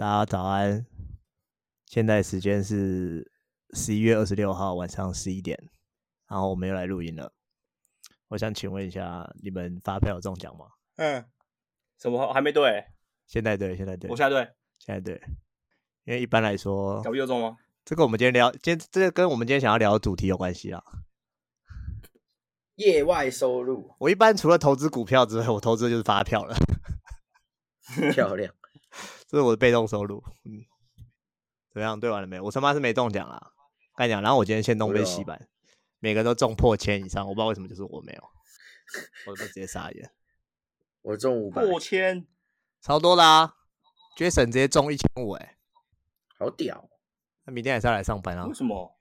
大家早安，现在时间是十一月二十六号晚上十一点，然后我们又来录音了。我想请问一下，你们发票有中奖吗？嗯，什么还没对？现在对，现在对，我现在对，现在对。因为一般来说，搞中吗？这个我们今天聊，今天这个跟我们今天想要聊的主题有关系啊。业外收入，我一般除了投资股票之外，我投资的就是发票了。漂亮。这是我的被动收入，嗯，怎么样？对完了没？我他妈是没中奖啦，跟你讲。然后我今天先弄被洗版，每个人都中破千以上，我不知道为什么，就是我没有，我都直接傻眼。我中五百，破千，超多啦、啊！Jason 直接中一千五，哎，好屌！那明天还是要来上班啊？为什么？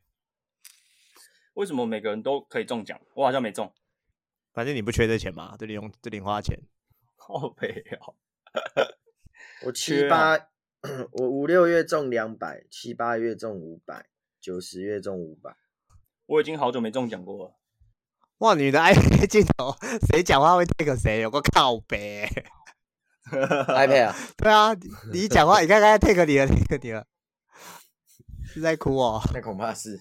为什么每个人都可以中奖？我好像没中。反正你不缺这钱嘛，这里用这零花钱。好悲哦。我七八，我五六月中两百，七八月中五百，九十月中五百。我已经好久没中奖过了。哇，你的 iPad 镜头，谁讲话会 take 谁？有个靠北。iPad 啊？对啊，你一讲话，你看刚才 take 你了，take 你了，是在哭哦？那恐怕是，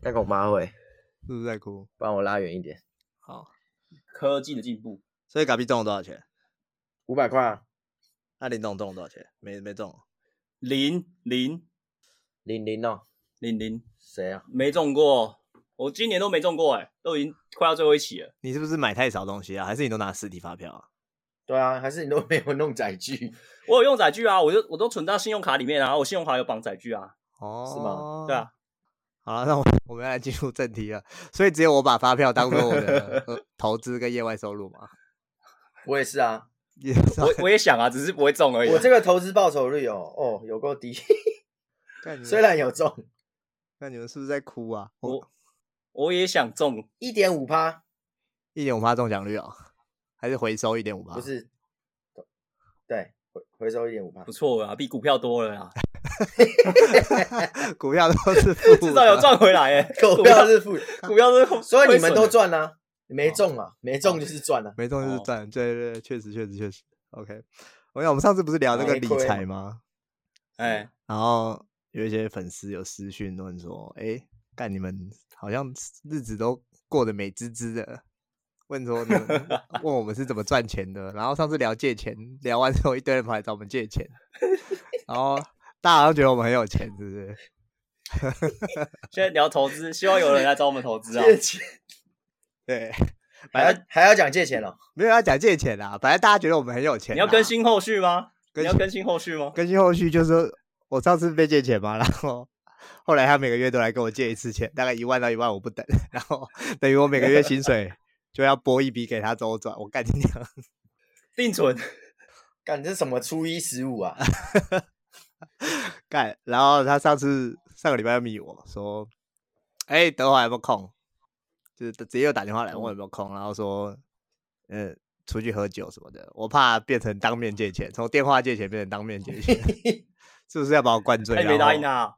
那恐怕会，是不是在哭？帮我拉远一点。好，科技的进步。所以嘎比中了多少钱？五百块。那林总中了多少钱？没没中，零零零零哦，零零谁啊？没中过，我今年都没中过，哎，都已经快到最后一期了。你是不是买太少东西啊？还是你都拿实体发票啊？对啊，还是你都没有弄载具？我有用载具啊，我就我都存到信用卡里面啊，我信用卡有绑载具啊。哦，是吗？对啊。好了，那我我们要来进入正题了。所以只有我把发票当做我的 投资跟业外收入嘛？我也是啊。我我也想啊，只是不会中而已、啊。我这个投资报酬率哦，哦，有够低。虽然有中，那你们是不是在哭啊？我我也想中一点五趴，一点五趴中奖率哦？还是回收一点五趴？不是，对，回回收一点五趴，不错啊，比股票多了啊。股票都是负，至少有赚回来哎。股票是负，股票是，所以你们都赚啊。没中啊，没中就是赚了，没中就是赚，哦、对对对，确实确实确实，OK。我想我们上次不是聊那个理财吗？哎，然后有一些粉丝有私讯问说，哎，干你们好像日子都过得美滋滋的，问说你们 问我们是怎么赚钱的。然后上次聊借钱，聊完之后一堆人跑来找我们借钱，然后大家都觉得我们很有钱，是不是？现在聊投资，希望有人来找我们投资啊。借钱对，反正还要讲借钱了？没有要讲借钱啦，反正大家觉得我们很有钱。你要更新后续吗？你要更新后续吗？更新后续就是我上次被借钱嘛，然后后来他每个月都来跟我借一次钱，大概一万到一万五不等，然后等于我每个月薪水 就要拨一笔给他周转。我干你娘，定存，干这什么初一十五啊？干，然后他上次上个礼拜又密我说，哎、欸，德华有没有空？就是直接又打电话来问我有没有空，然后说，嗯，出去喝酒什么的。我怕变成当面借钱，从电话借钱变成当面借钱，是不是要把我灌醉？没答应啊？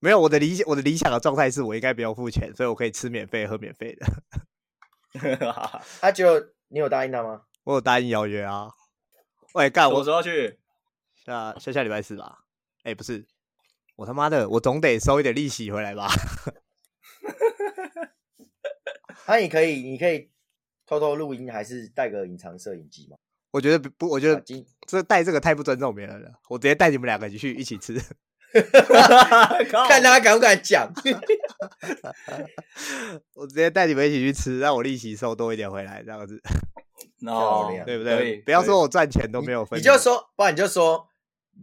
没有，我的理我的理想的状态是我应该不用付钱，所以我可以吃免费喝免费的。他 就你有答应他吗？我有答应邀约啊。喂，干，我什么时候去？下下下礼拜四吧。哎，不是，我他妈的，我总得收一点利息回来吧。那、啊、你可以，你可以偷偷录音，还是带个隐藏摄影机吗？我觉得不，我觉得这带这个太不尊重别人了。我直接带你们两个去一起吃 看他敢不敢讲。我直接带你们一起去吃，让我利息收多一点回来，这样子。哦，对不对？不要说我赚钱都没有分，你就说，不然你就说，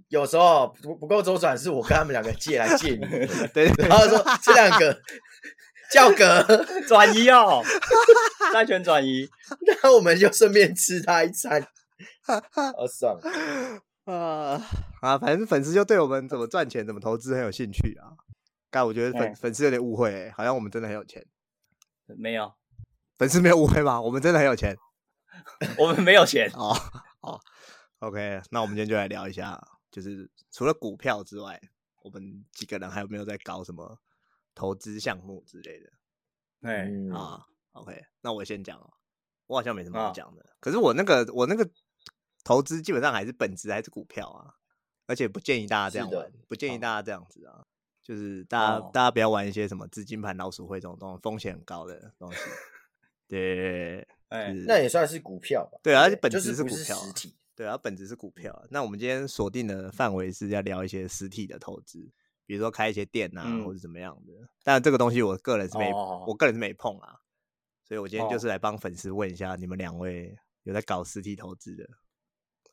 有时候不不够周转，是我跟他们两个借来借你。对，然后说这两个。叫格 转移哦，债权转移，那我们就顺便吃他一餐，好爽啊啊！反正粉丝就对我们怎么赚钱、怎么投资很有兴趣啊。但我觉得粉、欸、粉丝有点误会、欸，好像我们真的很有钱。没有，粉丝没有误会吗？我们真的很有钱，我们没有钱哦。好，OK，那我们今天就来聊一下，就是除了股票之外，我们几个人还有没有在搞什么？投资项目之类的，哎、嗯、啊，OK，那我先讲哦，我好像没什么好讲的。啊、可是我那个我那个投资基本上还是本质还是股票啊，而且不建议大家这样玩，不建议大家这样子啊，就是大家、哦、大家不要玩一些什么资金盘、老鼠会这种东西，风险很高的东西。对，哎，那也算是股票吧？对啊，而且本质是股票，就是、实体。对啊，本质是股票。那我们今天锁定的范围是要聊一些实体的投资，比如说开一些店啊，嗯、或者怎么样的。但这个东西我个人是没，哦、我个人是没碰啊。所以我今天就是来帮粉丝问一下，你们两位有在搞实体投资的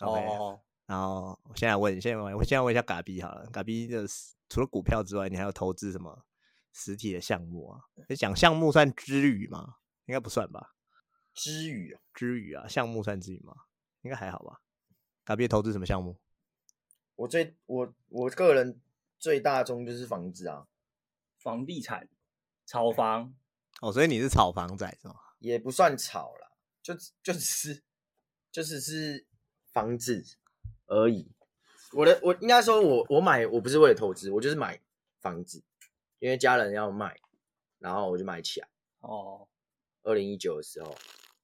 ？OK。哦然后我现在问，现在问，我现在问一下嘎逼好了。嘎逼的除了股票之外，你还有投资什么实体的项目啊？你讲项目算之语吗？应该不算吧？之语啊，之语啊，项目算之语吗？应该还好吧？嘎逼投资什么项目？我最我我个人最大宗就是房子啊，房地产，炒房。哦，所以你是炒房仔是吗？也不算炒啦，就就只是就只是房子。而已，我的我应该说我，我我买我不是为了投资，我就是买房子，因为家人要卖，然后我就买起来。哦，二零一九的时候，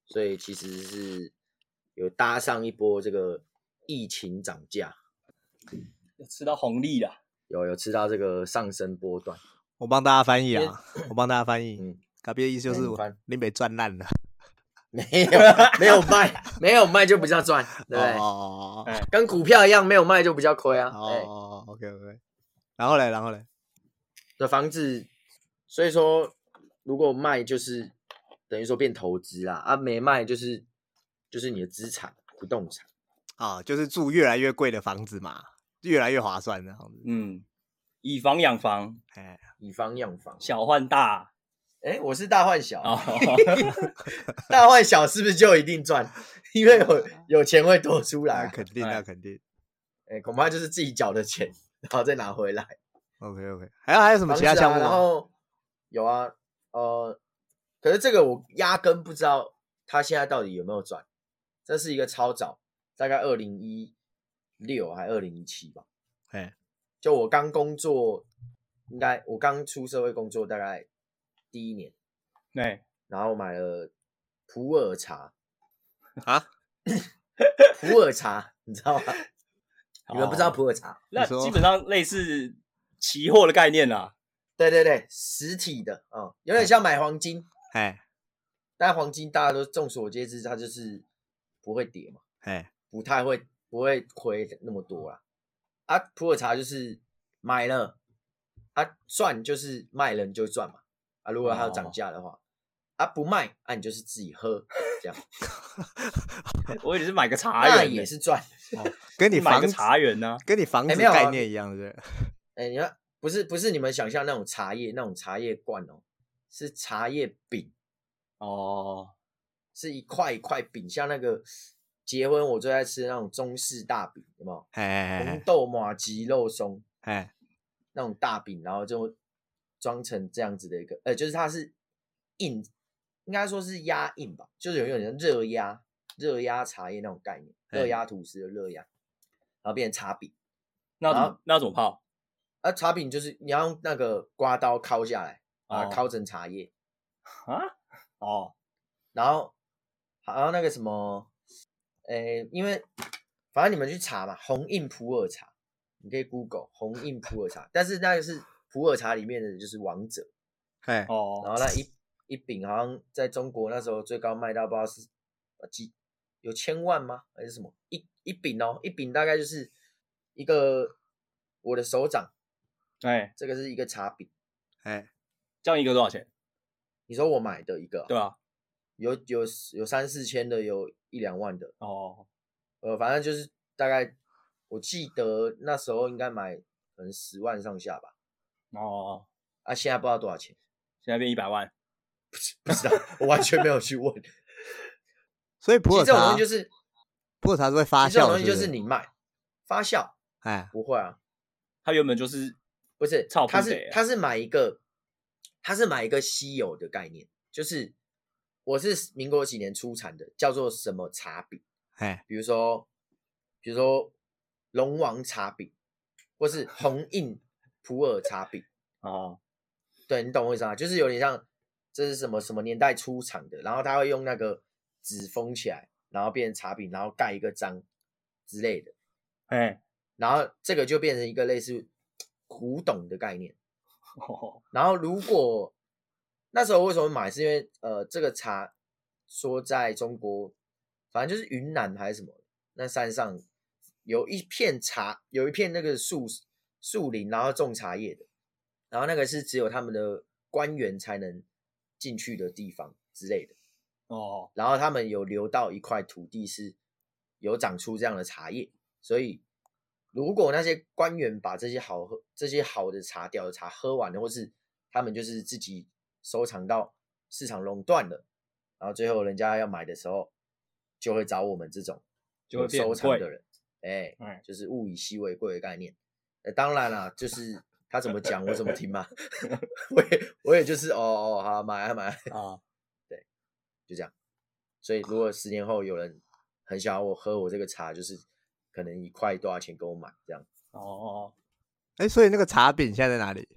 所以其实是有搭上一波这个疫情涨价，有吃到红利了，有有吃到这个上升波段。我帮大家翻译啊，我帮大家翻译，嗯，嘎逼的意思就是你被赚烂了。没有没有卖，没有卖就不叫赚，对不对？哦，跟股票一样，没有卖就不叫亏啊。哦，OK OK。然后嘞，然后嘞，的房子，所以说如果卖就是等于说变投资啦，啊，没卖就是就是你的资产，不动产啊，就是住越来越贵的房子嘛，越来越划算的样子。嗯，以房养房，哎，以房养房，小换大。哎，我是大换小，大换小是不是就一定赚？因为有 有钱会多出来，肯定啊，肯定。哎，恐怕就是自己缴的钱，然后再拿回来。OK OK，还有还有什么其他项目？然后有啊，呃，可是这个我压根不知道他现在到底有没有赚。这是一个超早，大概二零一六还二零一七吧。哎，就我刚工作，应该我刚出社会工作，大概。第一年，对，然后买了普洱茶啊，普洱茶，你知道吗？你们不知道普洱茶？那基本上类似期货的概念啦。对对对，实体的啊、哦，有点像买黄金。哎，但黄金大家都众所皆知，它就是不会跌嘛，哎，不太会不会亏那么多啦。啊，普洱茶就是买了啊赚，就是卖了你就赚嘛。啊，如果它要涨价的话，oh. 啊不卖，啊你就是自己喝这样。我以为是买个茶园，那也是赚，跟你买个茶园呢，跟你房子概念一样，对不对？哎，你看，不是不是你们想象那种茶叶那种茶叶罐哦，是茶叶饼哦，是一块一块饼，像那个结婚我最爱吃的那种中式大饼，有没有？红豆马吉肉松，哎，那种大饼，然后就。装成这样子的一个，呃，就是它是印，应该说是压印吧，就是有有点热压热压茶叶那种概念，热压吐司的热压，然后变成茶饼。那怎么那怎么泡？啊，茶饼就是你要用那个刮刀敲下来，把它敲成茶叶啊。哦，然后还有那个什么，诶，因为反正你们去查嘛，红印普洱茶，你可以 Google 红印普洱茶，但是那个是。普洱茶里面的就是王者，哎哦，然后那一一饼好像在中国那时候最高卖到不知道是几有千万吗？还是什么？一一饼哦，一饼大概就是一个我的手掌，哎，这个是一个茶饼，哎，这样一个多少钱？你说我买的一个，对啊，有有有三四千的，有一两万的，哦，呃，反正就是大概我记得那时候应该买可能十万上下吧。哦，啊，现在不知道多少钱，现在变一百万，不不知道，我完全没有去问。所以普洱茶这种东西就是普洱茶是会发酵，这种东西就是你卖发酵，哎，不会啊，它原本就是不是，它是它是买一个，它是买一个稀有的概念，就是我是民国几年出产的，叫做什么茶饼，哎，比如说比如说龙王茶饼，或是红印。普洱茶饼 哦，对，你懂我意思吗？就是有点像这是什么什么年代出厂的，然后他会用那个纸封起来，然后变成茶饼，然后盖一个章之类的。哎，然后这个就变成一个类似古董的概念。然后如果那时候为什么买，是因为呃这个茶说在中国，反正就是云南还是什么，那山上有一片茶，有一片那个树树林，然后种茶叶的，然后那个是只有他们的官员才能进去的地方之类的。哦，然后他们有留到一块土地是有长出这样的茶叶，所以。如果那些官员把这些好喝、这些好的茶、屌的茶喝完了，或是他们就是自己收藏到市场垄断了，然后最后人家要买的时候，就会找我们这种就会收藏的人，哎，嗯，就是物以稀为贵的概念。呃，当然啦，就是他怎么讲我怎么听嘛，我也我也就是哦哦好买啊买啊，对，就这样。所以如果十年后有人很想要我喝我这个茶，就是。可能一块多少钱给我买这样哦，哎，所以那个茶饼现在在哪里？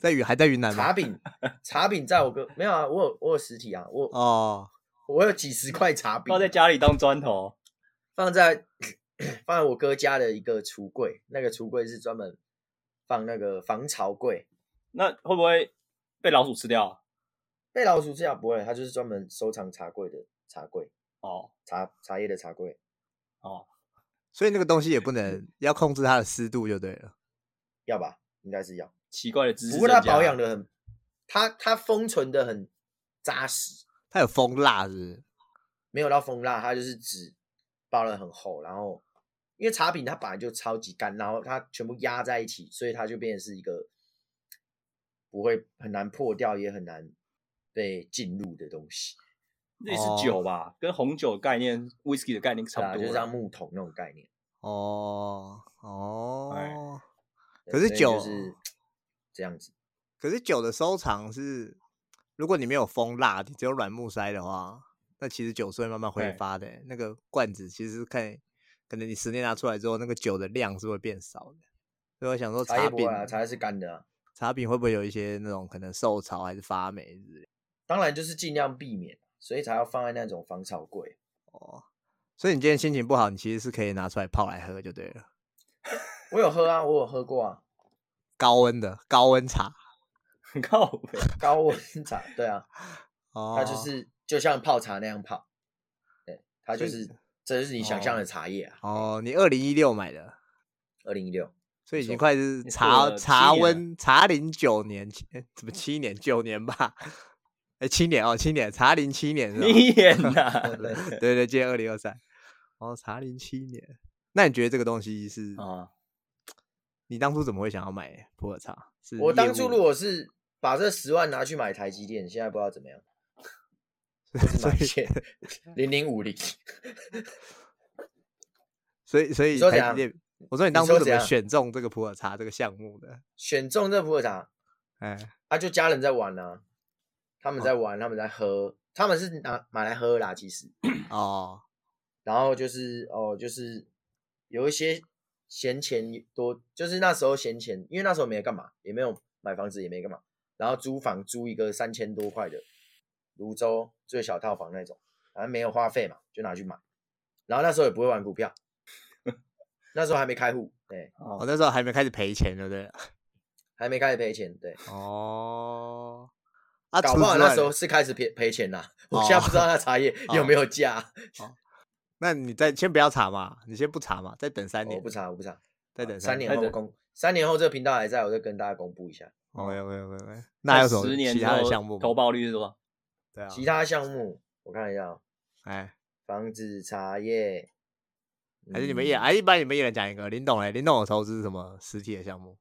在云还在云南吗？茶饼，茶饼在我哥没有啊，我有我有实体啊，我哦，我有几十块茶饼放在家里当砖头，放在放在我哥家的一个橱柜，那个橱柜是专门放那个防潮柜。那会不会被老鼠吃掉啊？被老鼠吃掉不会，它就是专门收藏茶柜的茶柜哦，茶茶叶的茶柜哦。所以那个东西也不能要控制它的湿度就对了，要吧？应该是要。奇怪的知识，不过它保养的很，它它封存的很扎实。它有封蜡是不是？没有到封蜡，它就是纸包的很厚，然后因为茶饼它本来就超级干，然后它全部压在一起，所以它就变成是一个不会很难破掉，也很难被进入的东西。那是酒吧，哦、跟红酒概念、whisky 的概念差不多，啊，就像木桶那种概念。哦哦，哎、可是酒是这样子。可是酒的收藏是，如果你没有封蜡，你只有软木塞的话，那其实酒是会慢慢挥发的。那个罐子其实看，可能你十年拿出来之后，那个酒的量是会变少的。所以我想说茶，茶饼啊，茶是干的，啊，茶饼会不会有一些那种可能受潮还是发霉之类？当然就是尽量避免。所以才要放在那种防潮柜哦。所以你今天心情不好，你其实是可以拿出来泡来喝就对了。我有喝啊，我有喝过啊。高温的高温茶，高高温茶，对啊。哦。它就是就像泡茶那样泡。对，它就是这就是你想象的茶叶啊。哦，你二零一六买的。二零一六，所以已经快是茶茶温茶龄九年前，怎么七年九年吧？哎，七年哦，七年，茶龄七年是吧？七年呐，对对对，今年二零二三，哦，茶龄七年，那你觉得这个东西是啊？你当初怎么会想要买普洱茶？是我当初如果是把这十万拿去买台积电，现在不知道怎么样，买一些 零零五零。所以所以台积电，我说你当初怎么选中这个普洱茶这个项目的？选中这个普洱茶，哎，啊，就家人在玩呢。他们在玩，哦、他们在喝，他们是拿买来喝啦，其实哦，然后就是哦，就是有一些闲钱多，就是那时候闲钱，因为那时候没干嘛，也没有买房子，也没干嘛，然后租房租一个三千多块的泸州最小套房那种，反正没有花费嘛，就拿去买，然后那时候也不会玩股票，那时候还没开户，对，哦，那时候还没开始赔钱，对不对？还没开始赔钱，对，哦。啊，搞不好那时候是开始赔赔钱啦。我现在不知道那茶叶 有没有价。那你再先不要查嘛，你先不查嘛，再等三年。我不查，我不查，再等三年后公。三年后这个频道还在，我再跟大家公布一下。OK OK OK。那还有什么其他的项目？投报率是多少？对啊。其他项目我看一下。哎，房子、茶叶，还是你们一哎，一般你们一人讲一个。林董哎，林董有投资什么实体的项目？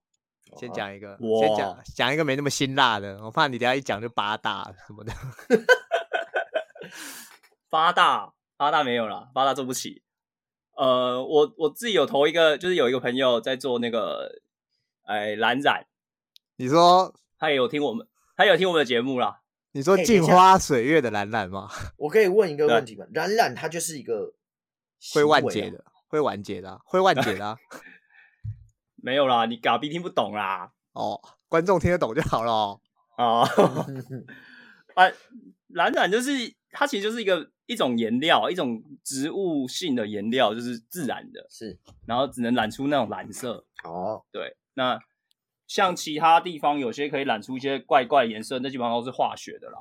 先讲一个，哇先讲讲一个没那么辛辣的，我怕你等下一讲就八大什么的。八大八大没有了，八大做不起。呃，我我自己有投一个，就是有一个朋友在做那个，哎，蓝染。你说他也有听我们，他有听我们的节目啦。你说镜花水月的蓝染吗？我可以问一个问题吗？蓝染它就是一个会万劫的，会完结的，会万劫的、啊。没有啦，你嘎逼听不懂啦。哦，观众听得懂就好了。哦，啊，蓝染就是它，其实就是一个一种颜料，一种植物性的颜料，就是自然的，是，然后只能染出那种蓝色。哦，对，那像其他地方有些可以染出一些怪怪颜色，那基本上都是化学的啦。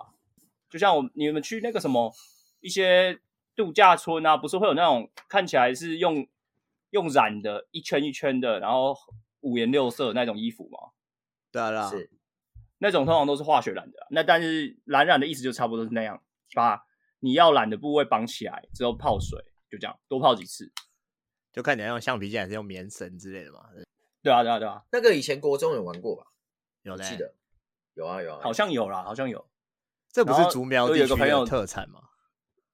就像我你们去那个什么一些度假村啊，不是会有那种看起来是用用染的，一圈一圈的，然后五颜六色那种衣服吗？对啊，是，那种通常都是化学染的。那但是蓝染的意思就差不多是那样，把你要染的部位绑起来之后泡水，就这样多泡几次，就看你要用橡皮筋还是用棉绳之类的嘛。对啊，对啊，对啊。那个以前国中有玩过吧？有嘞，记得有啊有啊，好像有啦，好像有。这不是竹苗地区的特产吗？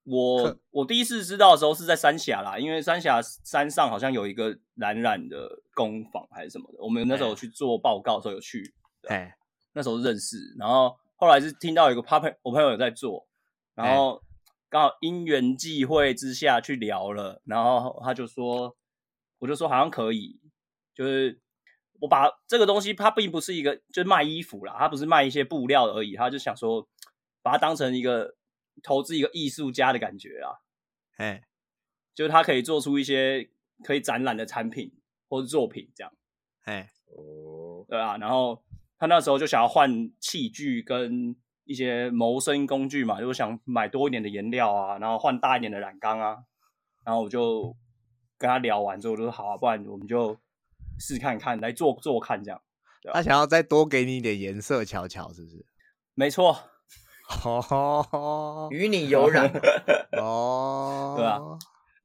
我我第一次知道的时候是在三峡啦，因为三峡山上好像有一个蓝染的工坊还是什么的，我们那时候去做报告的时候有去，哎，那时候认识，然后后来是听到有个朋我朋友有在做，然后刚好因缘际会之下去聊了，然后他就说，我就说好像可以，就是我把这个东西，它并不是一个就是卖衣服啦，它不是卖一些布料而已，他就想说把它当成一个。投资一个艺术家的感觉啊，哎，就是他可以做出一些可以展览的产品或者作品这样，哎，哦，对啊，然后他那时候就想要换器具跟一些谋生工具嘛，就是想买多一点的颜料啊，然后换大一点的染缸啊，然后我就跟他聊完之后，我就说好啊，不然我们就试看看来做做看这样，他想要再多给你一点颜色瞧瞧，是不是？没错。哦，与你有染 哦，对吧？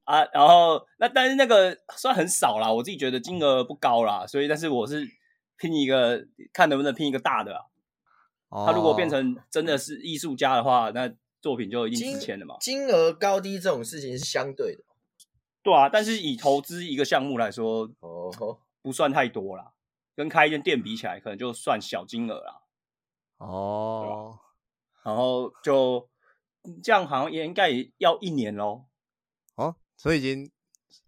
啊，然后那但是那个算很少啦，我自己觉得金额不高啦，所以但是我是拼一个，看能不能拼一个大的啊。哦，他如果变成真的是艺术家的话，那作品就一定值钱了嘛。金额高低这种事情是相对的，对啊。但是以投资一个项目来说，哦，不算太多啦，跟开一间店比起来，可能就算小金额啦。哦。然后就这样，好像也应该也要一年喽。哦，所以已经，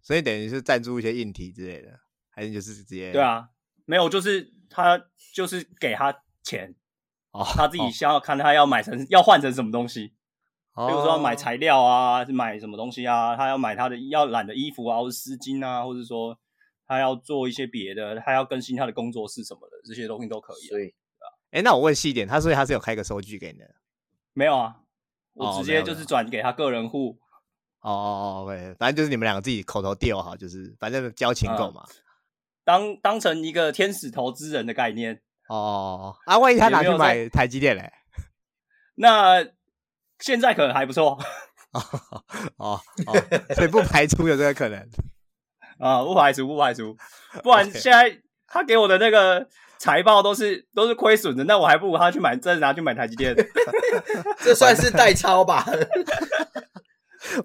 所以等于是赞助一些硬体之类的，还是就是直接？对啊，没有，就是他就是给他钱，哦，他自己想要看他要买成、哦、要换成什么东西，哦、比如说要买材料啊，买什么东西啊，他要买他的要染的衣服啊，或者丝巾啊，或者说他要做一些别的，他要更新他的工作室什么的，这些东西都可以。对，哎，那我问细一点，他所以他是有开个收据给你的？没有啊，我直接就是转给他个人户。哦哦哦，OK，反正就是你们两个自己口头 deal 好，就是反正交情够嘛。嗯、当当成一个天使投资人的概念。哦哦啊，万一他拿去买台积电嘞？那现在可能还不错。哦哦哦，所以不排除有这个可能。啊，不排除，不排除，不然现在他给我的那个。财报都是都是亏损的，那我还不如他去买，再拿去买台积电，这算是代抄吧？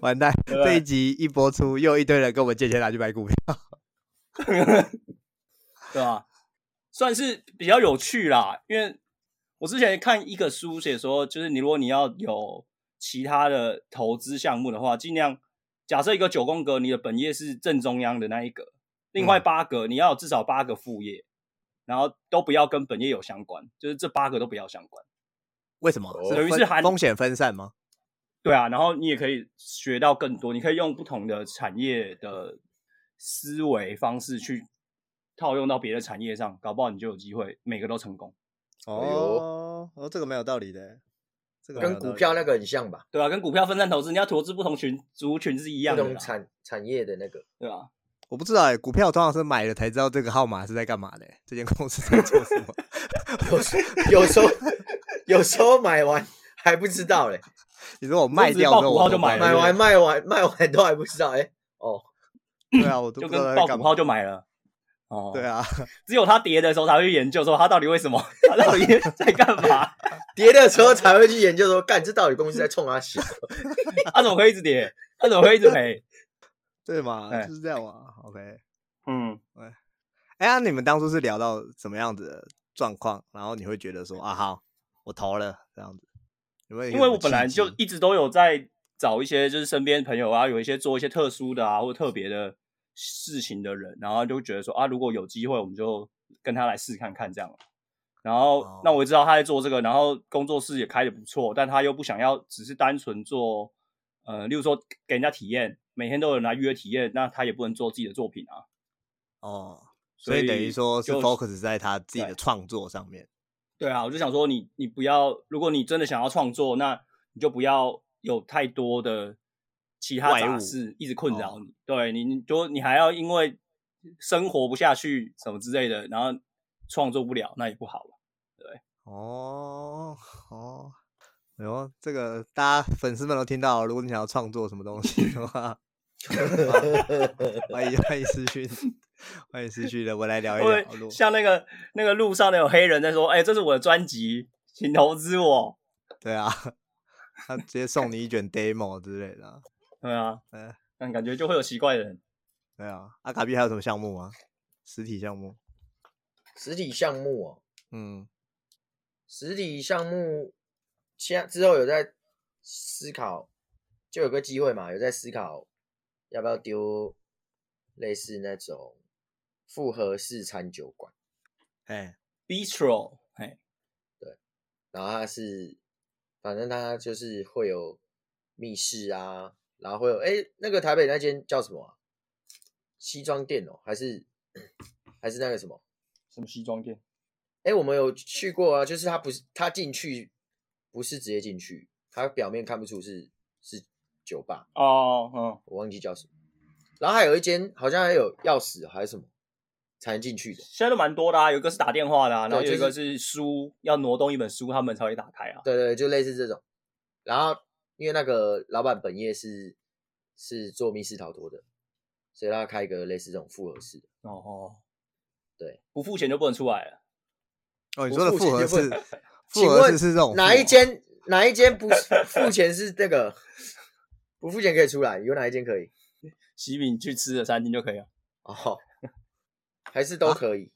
完蛋，这一集一播出，又一堆人跟我们借钱拿去买股票，对吧？算是比较有趣啦，因为我之前看一个书写说，就是你如果你要有其他的投资项目的话，尽量假设一个九宫格，你的本业是正中央的那一个，另外八格、嗯、你要有至少八个副业。然后都不要跟本业有相关，就是这八个都不要相关。为什么？等于是含风险分散吗？对啊，然后你也可以学到更多，你可以用不同的产业的思维方式去套用到别的产业上，搞不好你就有机会每个都成功。哦哦，这个没有道理的，这个跟股票那个很像吧？对啊，跟股票分散投资，你要投资不同群族群是一样的，不同产产业的那个，对吧？我不知道哎、欸，股票通常是买了才知道这个号码是在干嘛的、欸，这间公司在做什么？有时候 有时候买完还不知道嘞、欸。你说我卖掉之后我就买了，买完卖完卖完都还不知道哎、欸。哦，对啊，我都就跟报股号就买了。哦，对啊，只有他跌的时候才会去研究说他到底为什么，他到底在干嘛？跌的时候才会去研究说，干这到底公司在冲他笑？他怎么会一直跌？他怎么会一直赔？对嘛，就是这样嘛。OK，嗯，对。哎呀，你们当初是聊到什么样子的状况，然后你会觉得说啊，好，我投了这样子。有没有？因为我本来就一直都有在找一些，就是身边朋友啊，有一些做一些特殊的啊，或特别的事情的人，然后就觉得说啊，如果有机会，我们就跟他来试看看这样。然后，哦，那我知道他在做这个，然后工作室也开的不错，但他又不想要只是单纯做。呃，例如说给人家体验，每天都有人来预约体验，那他也不能做自己的作品啊。哦，所以等于说是 focus 在他自己的创作上面。对啊，我就想说你，你不要，如果你真的想要创作，那你就不要有太多的其他杂事一直困扰你。对你，你就你还要因为生活不下去什么之类的，然后创作不了，那也不好吧？对，哦哦，哎呦，这个大家粉丝们都听到，如果你想要创作什么东西的话，欢迎欢迎私讯。欢迎私讯的，我来聊一聊。像那个那个路上的有黑人在说：“哎、欸，这是我的专辑，请投资我。”对啊，他直接送你一卷 demo 之类的。对啊，嗯，但感觉就会有奇怪的人。对啊，阿卡比还有什么项目吗？实体项目？实体项目哦，嗯，实体项目，现在之后有在思考，就有个机会嘛，有在思考要不要丢类似那种。复合式餐酒馆，哎，bistro，哎，对，然后它是，反正它就是会有密室啊，然后会有，哎，那个台北那间叫什么啊？西装店哦，还是还是那个什么？什么西装店？哎，我们有去过啊，就是他不是，他进去不是直接进去，他表面看不出是是酒吧哦，嗯，我忘记叫什么。然后还有一间好像还有钥匙还是什么。才能进去的，现在都蛮多的啊，有一个是打电话的啊，然后有一个是书，要挪动一本书，他们才会打开啊。对对，就类似这种。然后因为那个老板本业是是做密室逃脱的，所以他开一个类似这种复合式的。哦哦，对，不付钱就不能出来了。哦，你说的复合式，复合式是这种哪一间？哪一间不付钱是这个？不付钱可以出来？有哪一间可以？喜饼去吃的餐厅就可以了。哦。还是都可以。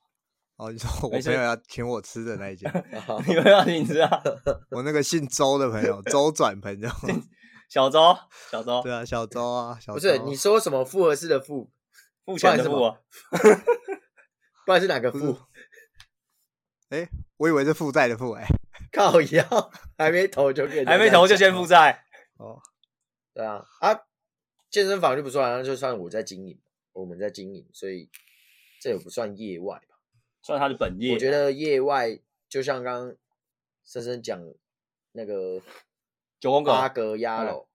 啊、哦，你说 我朋友要请我吃的那一家，你们要请吃啊？我那个姓周的朋友，周转朋友，小周，小周，对啊，小周啊，小周。不是你说什么复合式的复，付钱的付，不然是哪个复？哎、欸，我以为是负债的负，哎，靠腰，还没投就给，还没投就先负债。哦，对啊，啊，健身房就不算，那就算我在经营，我们在经营，所以。这也不算业外吧，算他的本业。我觉得业外就像刚刚深深讲那个九宫格、八格鸭楼，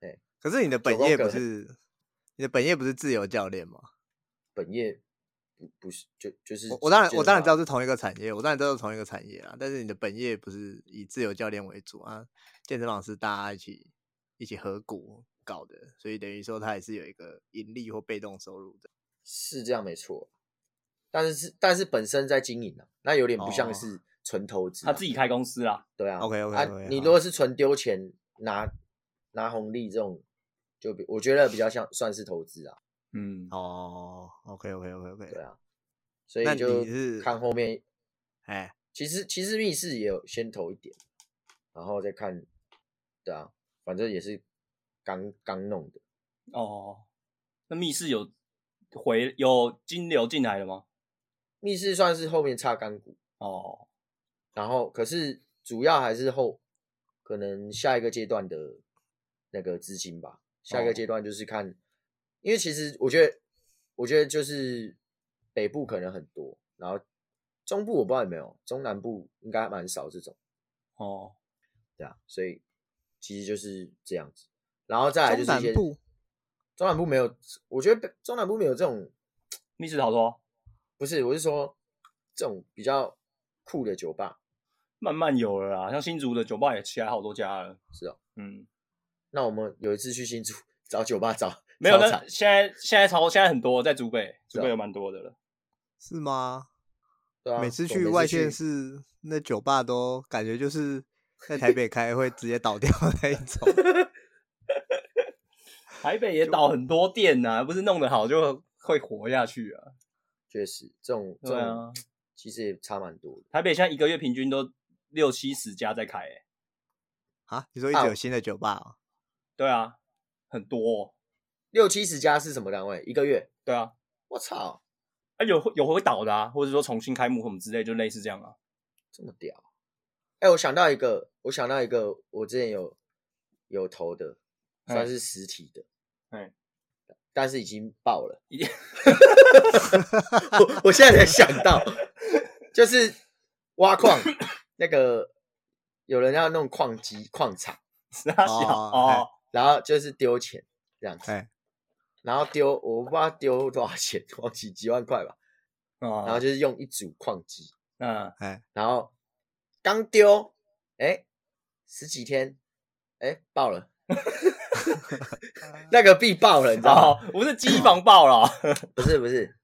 哎，可是你的本业不是你的本业不是自由教练吗？本业不不是就就是我，我当然我当然知道是同一个产业，我当然知道是同一个产业啊。但是你的本业不是以自由教练为主啊，健身房是大家一起一起合股搞的，所以等于说他也是有一个盈利或被动收入的，是这样没错。但是但是本身在经营啊，那有点不像是纯投资，他自己开公司啊。对啊，OK OK, okay、啊。你如果是纯丢钱拿拿红利这种，就比我觉得比较像算是投资啊。嗯，哦，OK OK OK OK。对啊，所以就看后面。哎，其实其实密室也有先投一点，然后再看。对啊，反正也是刚刚弄的。哦，那密室有回有金流进来了吗？密室算是后面插干股。哦，然后可是主要还是后可能下一个阶段的那个资金吧。下一个阶段就是看，因为其实我觉得，我觉得就是北部可能很多，然后中部我不知道有没有，中南部应该蛮少这种。哦，对啊，所以其实就是这样子，然后再来就是一些中南部，中南部没有，我觉得中南部没有这种密室逃脱。不是，我是说这种比较酷的酒吧，慢慢有了啦。像新竹的酒吧也起来好多家了。是哦，嗯，那我们有一次去新竹找酒吧找，没有，那现在现在超现在很多在竹北，竹北有蛮多的了。是吗？对啊，每次去外县市，那酒吧都感觉就是在台北开会直接倒掉那一种。台北也倒很多店呐、啊，不是弄得好就会活下去啊。确实，这种这种、啊、其实也差蛮多的。台北现在一个月平均都六七十家在开，哎，啊，你说一直有新的酒吧、哦啊？对啊，很多、哦，六七十家是什么单位？一个月？对啊，我操，啊有有会倒的啊，或者说重新开幕什么之类，就类似这样啊，这么屌？哎、欸，我想到一个，我想到一个，我之前有有投的，算是实体的，嗯，但是已经爆了。我我现在才想到，就是挖矿那个有人要弄矿机矿场，哦，然后就是丢钱这样子，哎，然后丢我不知道丢多少钱，忘记几万块吧，哦，然后就是用一组矿机，嗯，哎，然后刚丢，哎，十几天，哎，爆了。那个币爆了，你知道吗？不是机房爆了，不是不是，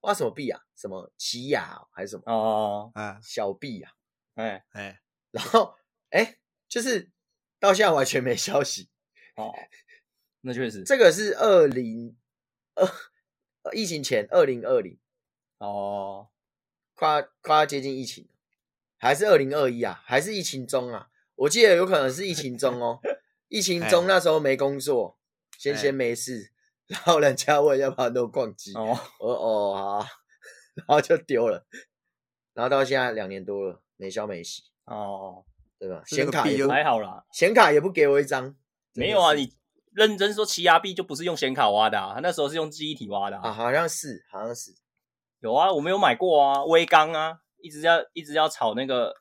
挖什么币啊？什么奇亚还是什么？哦，啊，小币啊，哎哎，然后哎，就是到现在完全没消息。哦，那确实，这个是二零二疫情前二零二零哦，快快要接近疫情，还是二零二一啊？还是疫情中啊？我记得有可能是疫情中哦。疫情中那时候没工作，闲闲没事，然后人家问要不要弄逛机，哦，我说哦好，然后就丢了，然后到现在两年多了，没消没息，哦，对吧？显卡也还好啦，显卡也不给我一张，没有啊，你认真说，奇亚币就不是用显卡挖的啊，他那时候是用记忆体挖的啊，好像是，好像是，有啊，我没有买过啊，微刚啊，一直要一直要炒那个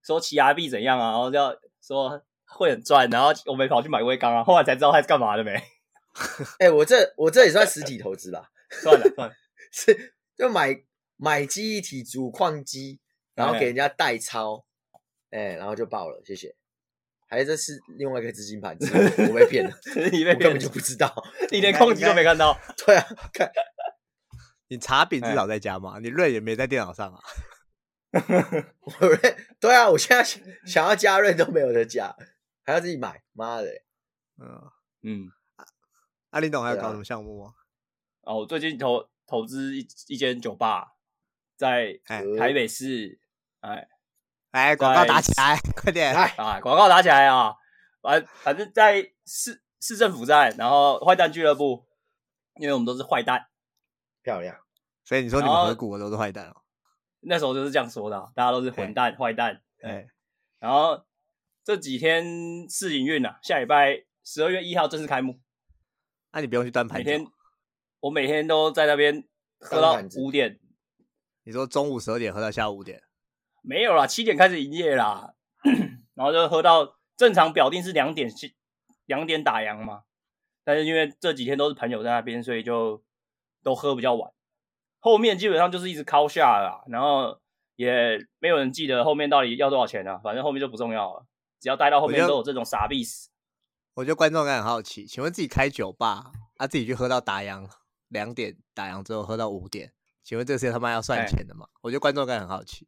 说奇亚币怎样啊，然后要说。会很赚，然后我没跑去买威钢啊，后来才知道他是干嘛的没。哎、欸，我这我这也算实体投资吧？算了算了，是就买买记忆体组矿机，然后给人家代抄，哎、欸，然后就爆了，谢谢。还有这是另外一个资金盘，我被骗了，你被骗了，我根本就不知道，你连矿机都没看到。对啊，看你茶饼至少在家嘛，欸、你瑞也没在电脑上啊。我瑞对啊，我现在想要加瑞都没有得加。还要自己买，妈的、欸！嗯嗯，阿林董还有搞什么项目吗？哦，我最近投投资一一间酒吧，在台北市，哎，哎，广告打起来，快点！来啊，广告打起来啊！反反正在市市政府站，然后坏蛋俱乐部，因为我们都是坏蛋，漂亮。所以你说你们合股的都是坏蛋哦？那时候就是这样说的、啊，大家都是混蛋、坏蛋。哎，然后。这几天试营运啊，下礼拜十二月一号正式开幕。那、啊、你不用去端盘。每天我每天都在那边喝到五点。你说中午十二点喝到下午五点？没有啦，七点开始营业啦，然后就喝到正常表定是两点，两点打烊嘛。但是因为这几天都是朋友在那边，所以就都喝比较晚。后面基本上就是一直靠下啦，然后也没有人记得后面到底要多少钱啊，反正后面就不重要了。只要待到后面都有这种傻逼死。我觉得观众应该很好奇，请问自己开酒吧，啊自己去喝到打烊，两点打烊之后喝到五点，请问这些他妈要算钱的吗？欸、我觉得观众应该很好奇，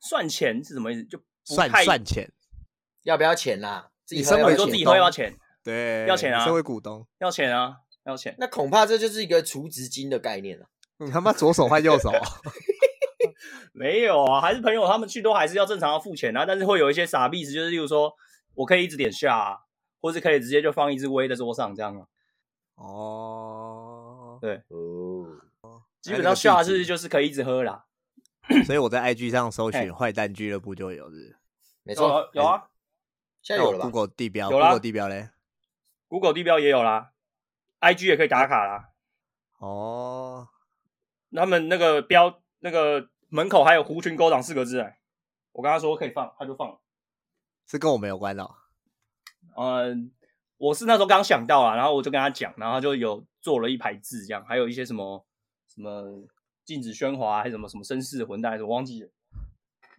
算钱是什么意思？就算算钱，要不要钱啦？自己身为说自己喝要钱，对，要钱啊，身为股东要钱啊，要钱。那恐怕这就是一个储值金的概念了。你他妈左手换右手。没有啊，还是朋友他们去都还是要正常的付钱啊，但是会有一些傻逼子，就是例如说我可以一直点下，啊，或是可以直接就放一支威在桌上这样啊。哦，对，哦，基本上下是就是可以一直喝啦。所以我在 IG 上搜寻坏蛋俱乐部就有是，没错，有啊，现在有了吧？Google 地标，有啦，Google 地标嘞，Google 地标也有啦，IG 也可以打卡啦。哦，他们那个标那个。门口还有“狐群狗党”四个字哎，我跟他说可以放，他就放了，是跟我没有关的。嗯，我是那时候刚想到啊，然后我就跟他讲，然后他就有做了一排字，这样还有一些什么什么禁止喧哗，还是什么什么绅士混蛋，我忘记了。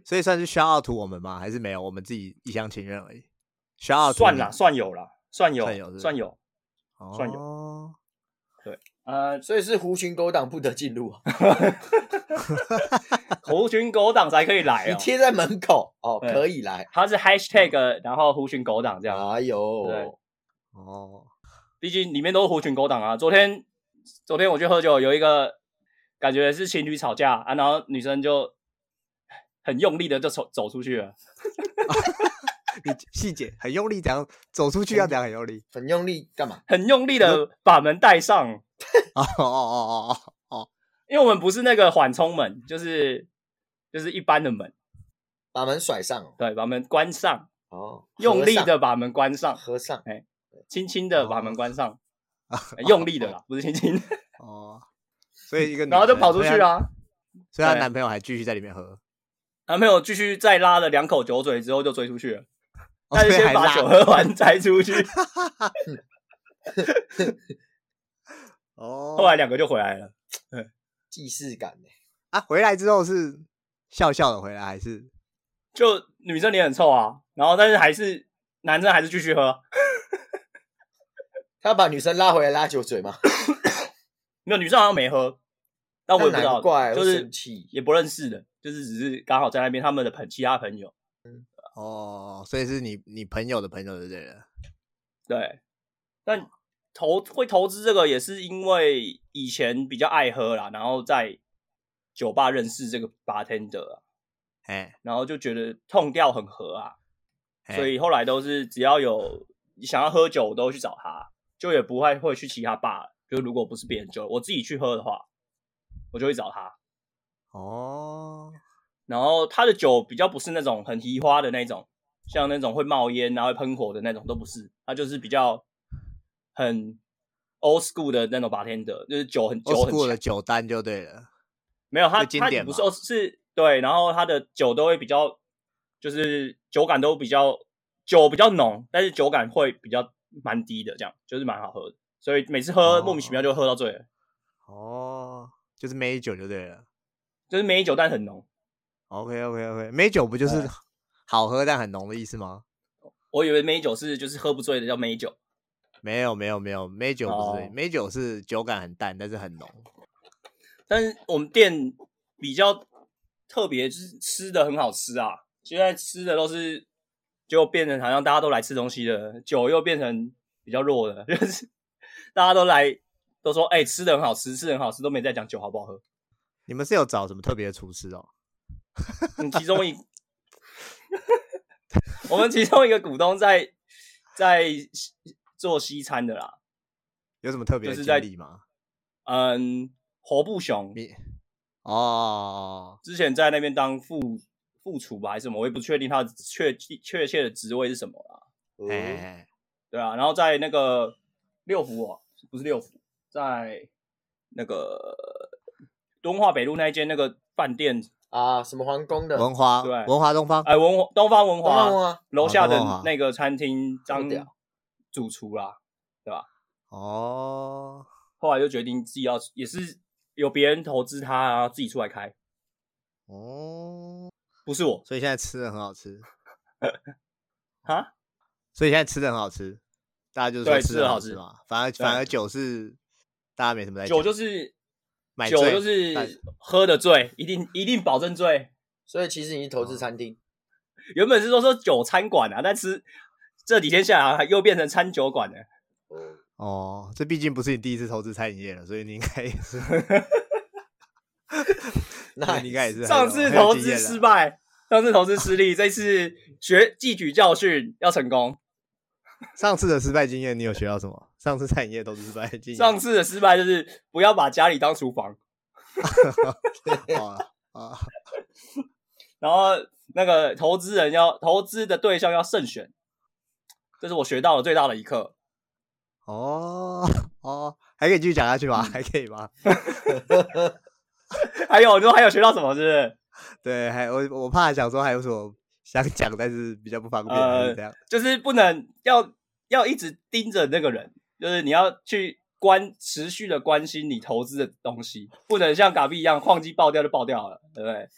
所以算是 shout out to 我们吗？还是没有？我们自己一厢情愿而已。shout out 算了，算有了，算有，算有，算有，哦、算有。对，呃，所以是狐群狗党不得进入啊。狐群狗党才可以来，哦，你贴在门口哦，可以来。它是 hashtag，然后狐群狗党这样。哎呦，对，哦，毕竟里面都是狐群狗党啊。昨天，昨天我去喝酒，有一个感觉是情侣吵架啊，然后女生就很用力的就走走出去了。你细节很用力，怎样走出去要怎样很用力？很用力干嘛？很用力的把门带上。哦哦哦哦哦，因为我们不是那个缓冲门，就是。就是一般的门，把门甩上，对，把门关上，哦，用力的把门关上，合上，哎，轻轻的把门关上，哦。欸、用力的啦，不是轻轻。哦，所以一个，然后就跑出去啊。所以她男朋友还继续在里面喝，男朋友继续再拉了两口酒嘴之后就追出去了，他就先把酒喝完再出去。哦，后来两个就回来了，既视感呢。啊，回来之后是笑笑的回来，还是就女生脸很臭啊？然后但是还是男生还是继续喝。他把女生拉回来拉酒嘴吗？没有，女生好像没喝，但我也不知道，怪就是也不认识的，就是只是刚好在那边他们的朋其他朋友。嗯，哦，所以是你你朋友的朋友对不对？对，但投会投资这个也是因为以前比较爱喝啦，然后在酒吧认识这个 bartender 啊，哎，然后就觉得痛调很合啊，所以后来都是只要有想要喝酒，我都会去找他。就也不会会去其他吧，就如果不是别人酒，我自己去喝的话，我就会找他。哦，然后他的酒比较不是那种很提花的那种，像那种会冒烟然后会喷火的那种都不是，他就是比较很 old school 的那种 bartender，就是酒很酒很 school 的酒单就对了。没有他他不是是，对，然后他的酒都会比较，就是酒感都比较酒比较浓，但是酒感会比较。蛮低的，这样就是蛮好喝的，所以每次喝莫名其妙就喝到醉了。哦，就是梅酒就对了，就是梅酒但很浓。OK OK OK，梅酒不就是好喝但很浓的意思吗？我以为梅酒是就是喝不醉的叫梅酒。没有没有没有，梅酒不是，梅酒是酒感很淡，但是很浓。但是我们店比较特别，就是吃的很好吃啊，现在吃的都是。就变成好像大家都来吃东西了，酒又变成比较弱的，就是大家都来都说，哎、欸，吃的很好吃，吃的很好吃，都没在讲酒好不好喝。你们是有找什么特别的厨师哦？你，其中一，我们其中一个股东在在做西餐的啦。有什么特别的经历吗？嗯，活布熊哦，之前在那边当副。副厨吧还是什么？我也不确定他确确切的职位是什么啦。哎，对啊，然后在那个六福哦，不是六福，在那个敦化北路那一间那个饭店啊，什么皇宫的文华，对，文华东方，哎，文东方文华，楼下的那个餐厅当主厨啦，对吧？哦，后来就决定自己要，也是有别人投资他，然后自己出来开。哦。不是我，所以现在吃的很好吃，哈？所以现在吃的很好吃，大家就是说吃的好吃嘛。反而反而酒是大家没什么在酒就是买酒就是喝的醉，一定一定保证醉。所以其实你是投资餐厅，原本是说说酒餐馆啊，但吃这几天下来又变成餐酒馆了。哦，这毕竟不是你第一次投资餐饮业了，所以你应该也是。那你应该也是上次投资失败，上次投资失利，这次学汲取教训，要成功。上次的失败经验，你有学到什么？上次餐饮业投资失败经验，上次的失败就是不要把家里当厨房。啊，然后那个投资人要投资的对象要慎选，这是我学到的最大的一课。哦 哦，还可以继续讲下去吗？还可以吗？还有，你说还有学到什么？是不是？对，还我我怕想说还有什么想讲，但是比较不方便，呃、这样。就是不能要要一直盯着那个人，就是你要去关持续的关心你投资的东西，不能像嘎币一样，矿机爆掉就爆掉了，对不对？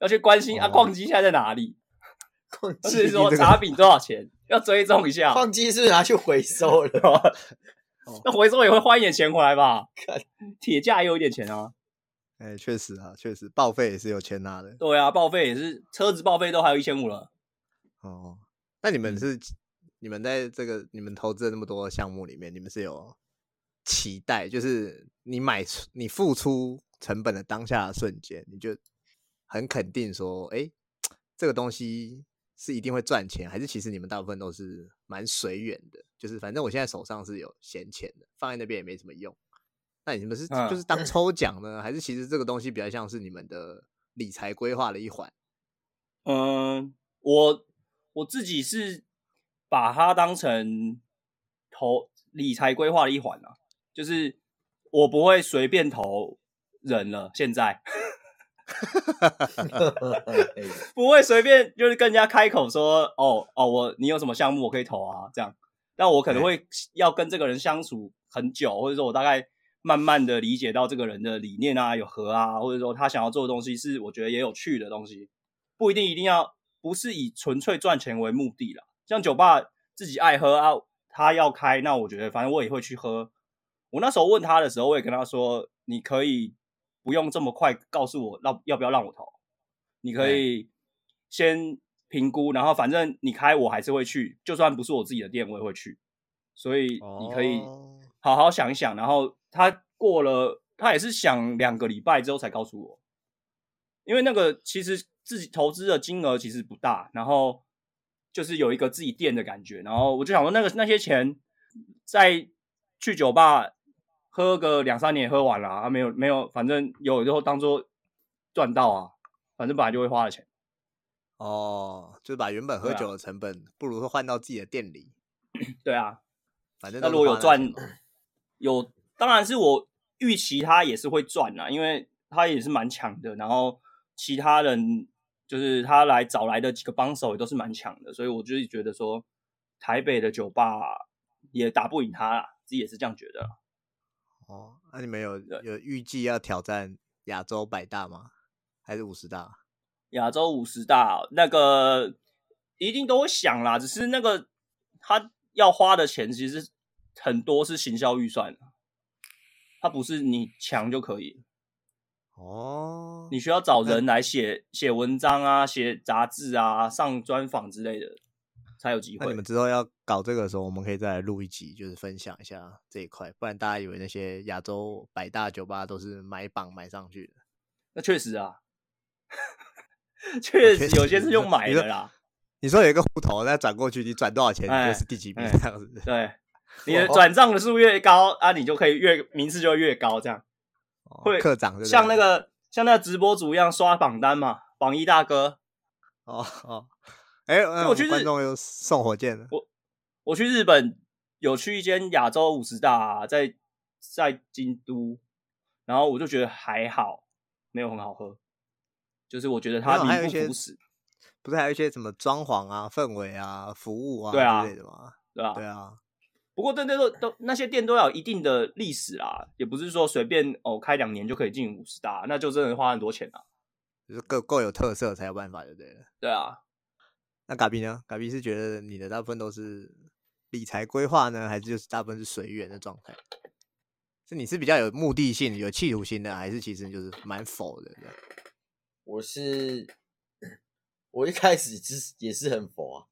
要去关心、哦、啊，矿机现在在哪里？矿机是说茶饼多少钱？要追踪一下。矿机是不是拿去回收了？那回收也会换一点钱回来吧？铁价也有一点钱啊。哎，确实啊，确实报废也是有钱拿的。对啊，报废也是车子报废都还有一千五了。哦，那你们是、嗯、你们在这个你们投资的那么多项目里面，你们是有期待，就是你买出你付出成本的当下的瞬间，你就很肯定说，哎，这个东西是一定会赚钱，还是其实你们大部分都是蛮随缘的，就是反正我现在手上是有闲钱的，放在那边也没什么用。那你们是就是当抽奖呢，嗯、还是其实这个东西比较像是你们的理财规划的一环？嗯，我我自己是把它当成投理财规划的一环啊，就是我不会随便投人了。现在 不会随便就是跟人家开口说哦哦，我你有什么项目我可以投啊这样。但我可能会要跟这个人相处很久，或者说我大概慢慢的理解到这个人的理念啊有合啊，或者说他想要做的东西是我觉得也有趣的东西，不一定一定要不是以纯粹赚钱为目的啦。像酒吧自己爱喝啊，他要开，那我觉得反正我也会去喝。我那时候问他的时候，我也跟他说，你可以不用这么快告诉我让要不要让我投，你可以先。评估，然后反正你开我还是会去，就算不是我自己的店，我也会去。所以你可以好好想一想。然后他过了，他也是想两个礼拜之后才告诉我，因为那个其实自己投资的金额其实不大，然后就是有一个自己店的感觉。然后我就想说，那个那些钱在去酒吧喝个两三年喝完了啊，没有没有，反正有之后当做赚到啊，反正本来就会花的钱。哦，就是把原本喝酒的成本，不如说换到自己的店里。对啊，反正那如果有赚，有当然是我预期他也是会赚啦，因为他也是蛮强的。然后其他人就是他来找来的几个帮手也都是蛮强的，所以我就是觉得说台北的酒吧也打不赢他啦，自己也是这样觉得。哦，那你们有有预计要挑战亚洲百大吗？还是五十大？亚洲五十大那个一定都会想啦，只是那个他要花的钱其实很多是行销预算，他不是你强就可以哦，你需要找人来写写文章啊，写杂志啊，上专访之类的才有机会。那你们之后要搞这个的时候，我们可以再来录一集，就是分享一下这一块，不然大家以为那些亚洲百大酒吧都是买榜买上去的。那确实啊。确实有些是用买的啦。你说有一个户头，那转过去，你转多少钱，你就是第几名这样子。对，你的转账的数越高啊，你就可以越名次就越高，这样。会课长像那个像那个直播主一样刷榜单嘛，榜一大哥。哦哦，哎，我去观众又送火箭了。我我去日本有去一间亚洲五十大，在在京都，然后我就觉得还好，没有很好喝。就是我觉得它名不副实，不是还有一些什么装潢啊、氛围啊、服务啊，对啊之类的吗？对啊，对啊。不过，对那都都那些店都要有一定的历史啦，也不是说随便哦开两年就可以进五十大，那就真的花很多钱啊。就是够够有特色才有办法，对不对？对啊。那嘎比呢？嘎比是觉得你的大部分都是理财规划呢，还是就是大部分是随缘的状态？是你是比较有目的性、有企图心的，还是其实就是蛮否的？我是，我一开始是也是很佛啊，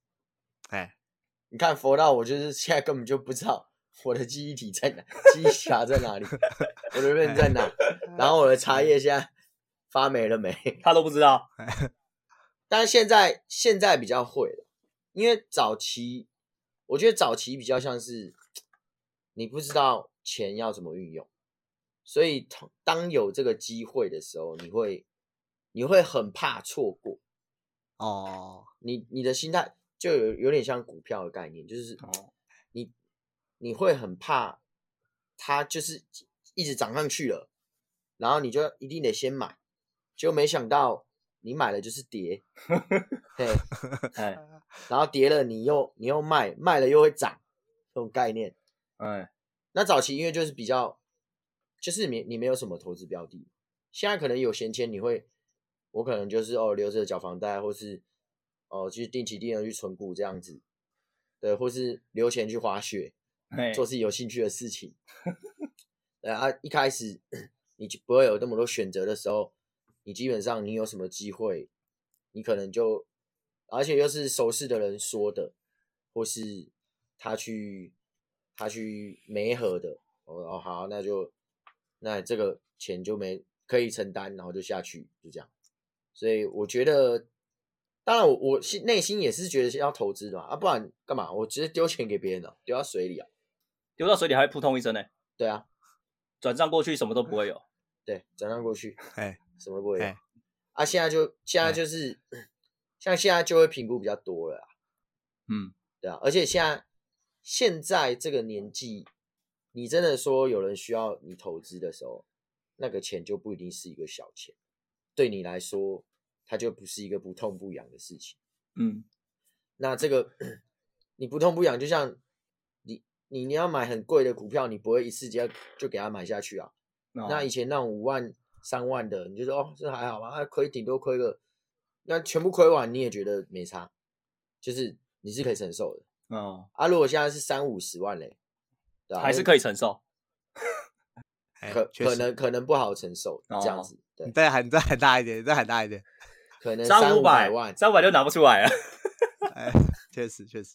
哎，你看佛到我就是现在根本就不知道我的记忆体在哪，记忆卡在哪里，我的 认在哪，然后我的茶叶现在发霉了没，他都不知道。但是现在现在比较会了，因为早期我觉得早期比较像是你不知道钱要怎么运用，所以当有这个机会的时候，你会。你会很怕错过哦，你你的心态就有有点像股票的概念，就是你你会很怕它就是一直涨上去了，然后你就一定得先买，结果没想到你买了就是跌，嘿，然后跌了你又你又卖，卖了又会涨，这种概念，哎，那早期因为就是比较就是你你没有什么投资标的，现在可能有闲钱你会。我可能就是哦，留着缴房贷，或是哦，去定期定额去存股这样子，对，或是留钱去滑雪，做自己有兴趣的事情。对啊，一开始 你就不会有那么多选择的时候，你基本上你有什么机会，你可能就，而且又是熟识的人说的，或是他去他去媒合的，哦好，那就那这个钱就没可以承担，然后就下去，就这样。所以我觉得，当然我我心内心也是觉得是要投资的嘛，啊，不然干嘛？我直接丢钱给别人了，丢到水里啊，丢到水里还会扑通一声呢。对啊，转账过去什么都不会有。对，转账过去，哎，什么都不会有。啊，现在就现在就是，像现在就会评估比较多了。嗯，对啊，而且现在现在这个年纪，你真的说有人需要你投资的时候，那个钱就不一定是一个小钱，对你来说，它就不是一个不痛不痒的事情。嗯，那这个你不痛不痒，就像你你你要买很贵的股票，你不会一次就就给它买下去啊。哦、那以前那种五万、三万的，你就说哦，这还好吧，啊，亏顶多亏个，那全部亏完你也觉得没差，就是你是可以承受的。哦，啊，如果现在是三五十万嘞，对吧？还是可以承受，可可能可能不好承受这样子。对，再喊再喊大一点，再喊大一点，可能三五百万，三五百就拿不出来了。哎，确实确实，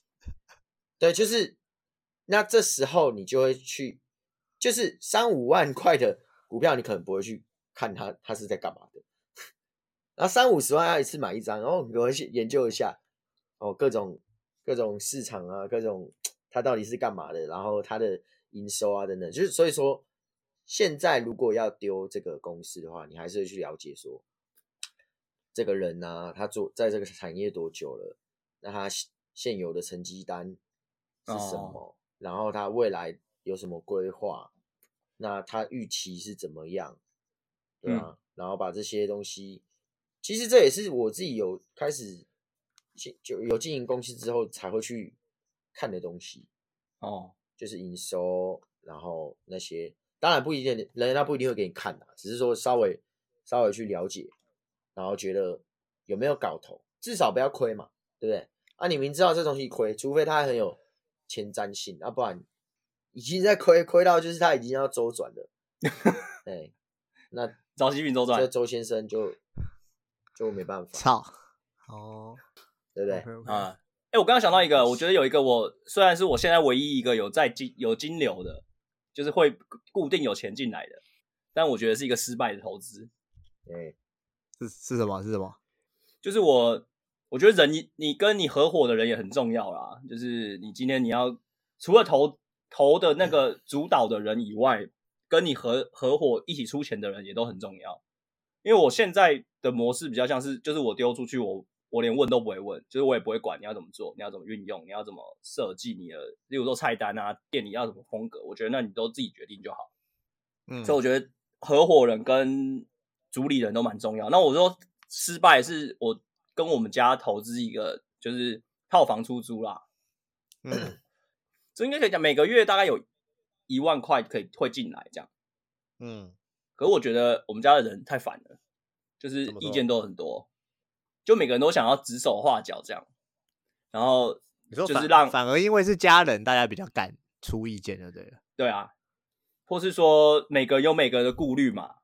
对，就是那这时候你就会去，就是三五万块的股票，你可能不会去看他他是在干嘛的。然后三五十万要一次买一张，然后我会去研究一下哦，各种。各种市场啊，各种他到底是干嘛的，然后他的营收啊等等，就是所以说，现在如果要丢这个公司的话，你还是会去了解说，这个人啊，他做在这个产业多久了，那他现有的成绩单是什么，oh. 然后他未来有什么规划，那他预期是怎么样，对啊，嗯、然后把这些东西，其实这也是我自己有开始。就有经营公司之后才会去看的东西哦，就是营收，然后那些当然不一定，人家不一定会给你看的，只是说稍微稍微去了解，然后觉得有没有搞头，至少不要亏嘛，对不对？啊，你明知道这东西亏，除非它很有前瞻性，啊，不然已经在亏，亏到就是它已经要周转了，哎，那找西饼周转，这周先生就就没办法，操，哦。对不对？啊，哎，我刚刚想到一个，我觉得有一个我虽然是我现在唯一一个有在金有金流的，就是会固定有钱进来的，但我觉得是一个失败的投资。对，是是什么？是什么？就是我我觉得人你你跟你合伙的人也很重要啦，就是你今天你要除了投投的那个主导的人以外，跟你合合伙一起出钱的人也都很重要。因为我现在的模式比较像是，就是我丢出去我。我连问都不会问，就是我也不会管你要怎么做，你要怎么运用，你要怎么设计你的，例如说菜单啊，店里要什么风格，我觉得那你都自己决定就好。嗯，所以我觉得合伙人跟主理人都蛮重要。那我说失败是我跟我们家投资一个就是套房出租啦，嗯，这应该可以讲每个月大概有一万块可以会进来这样，嗯，可是我觉得我们家的人太烦了，就是意见都很多。就每个人都想要指手画脚这样，然后就是让反而因为是家人，大家比较敢出意见，就对了。对啊，或是说每个有每个的顾虑嘛，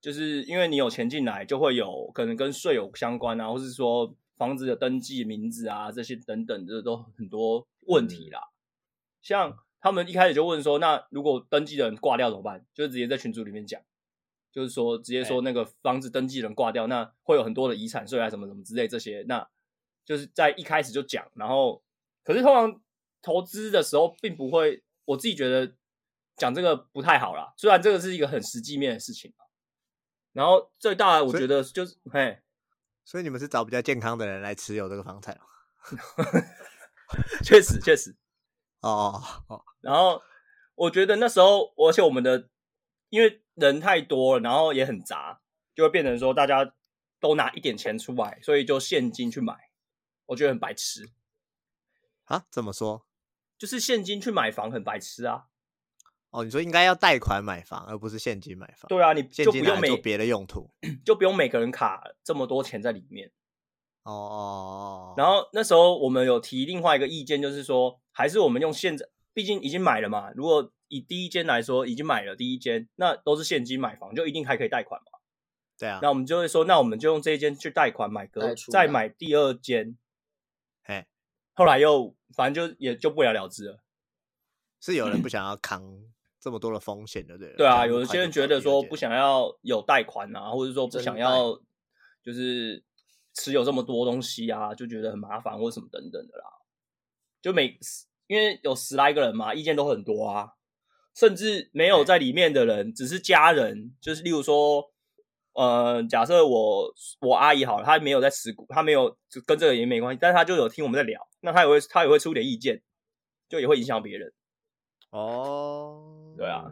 就是因为你有钱进来，就会有可能跟税有相关啊，或是说房子的登记名字啊这些等等的都很多问题啦。嗯、像他们一开始就问说，那如果登记的人挂掉怎么办？就直接在群组里面讲。就是说，直接说那个房子登记人挂掉，那会有很多的遗产税啊，什么什么之类这些。那就是在一开始就讲，然后可是通常投资的时候并不会，我自己觉得讲这个不太好啦。虽然这个是一个很实际面的事情，然后最大的我觉得就是嘿，所以你们是找比较健康的人来持有这个房产确实 确实，哦哦，然后我觉得那时候，而且我们的因为。人太多了，然后也很杂，就会变成说大家都拿一点钱出来，所以就现金去买，我觉得很白痴啊？怎么说？就是现金去买房很白痴啊！哦，你说应该要贷款买房，而不是现金买房？对啊，你就不用每做别的用途，就不用每个人卡这么多钱在里面。哦哦。然后那时候我们有提另外一个意见，就是说还是我们用现在，毕竟已经买了嘛，如果。以第一间来说，已经买了第一间，那都是现金买房，就一定还可以贷款嘛？对啊。那我们就会说，那我们就用这一间去贷款买个，再买第二间。嘿，后来又反正就也就不了了之了。是有人不 想要扛这么多的风险的，对了。对啊，有些人觉得说不想要有贷款啊，或者说不想要就是持有这么多东西啊，就觉得很麻烦或什么等等的啦。就每因为有十来个人嘛，意见都很多啊。甚至没有在里面的人，只是家人，就是例如说，呃，假设我我阿姨好了，她没有在持股，她没有就跟这个也没关系，但是她就有听我们在聊，那她也会她也会出点意见，就也会影响别人。哦，对啊，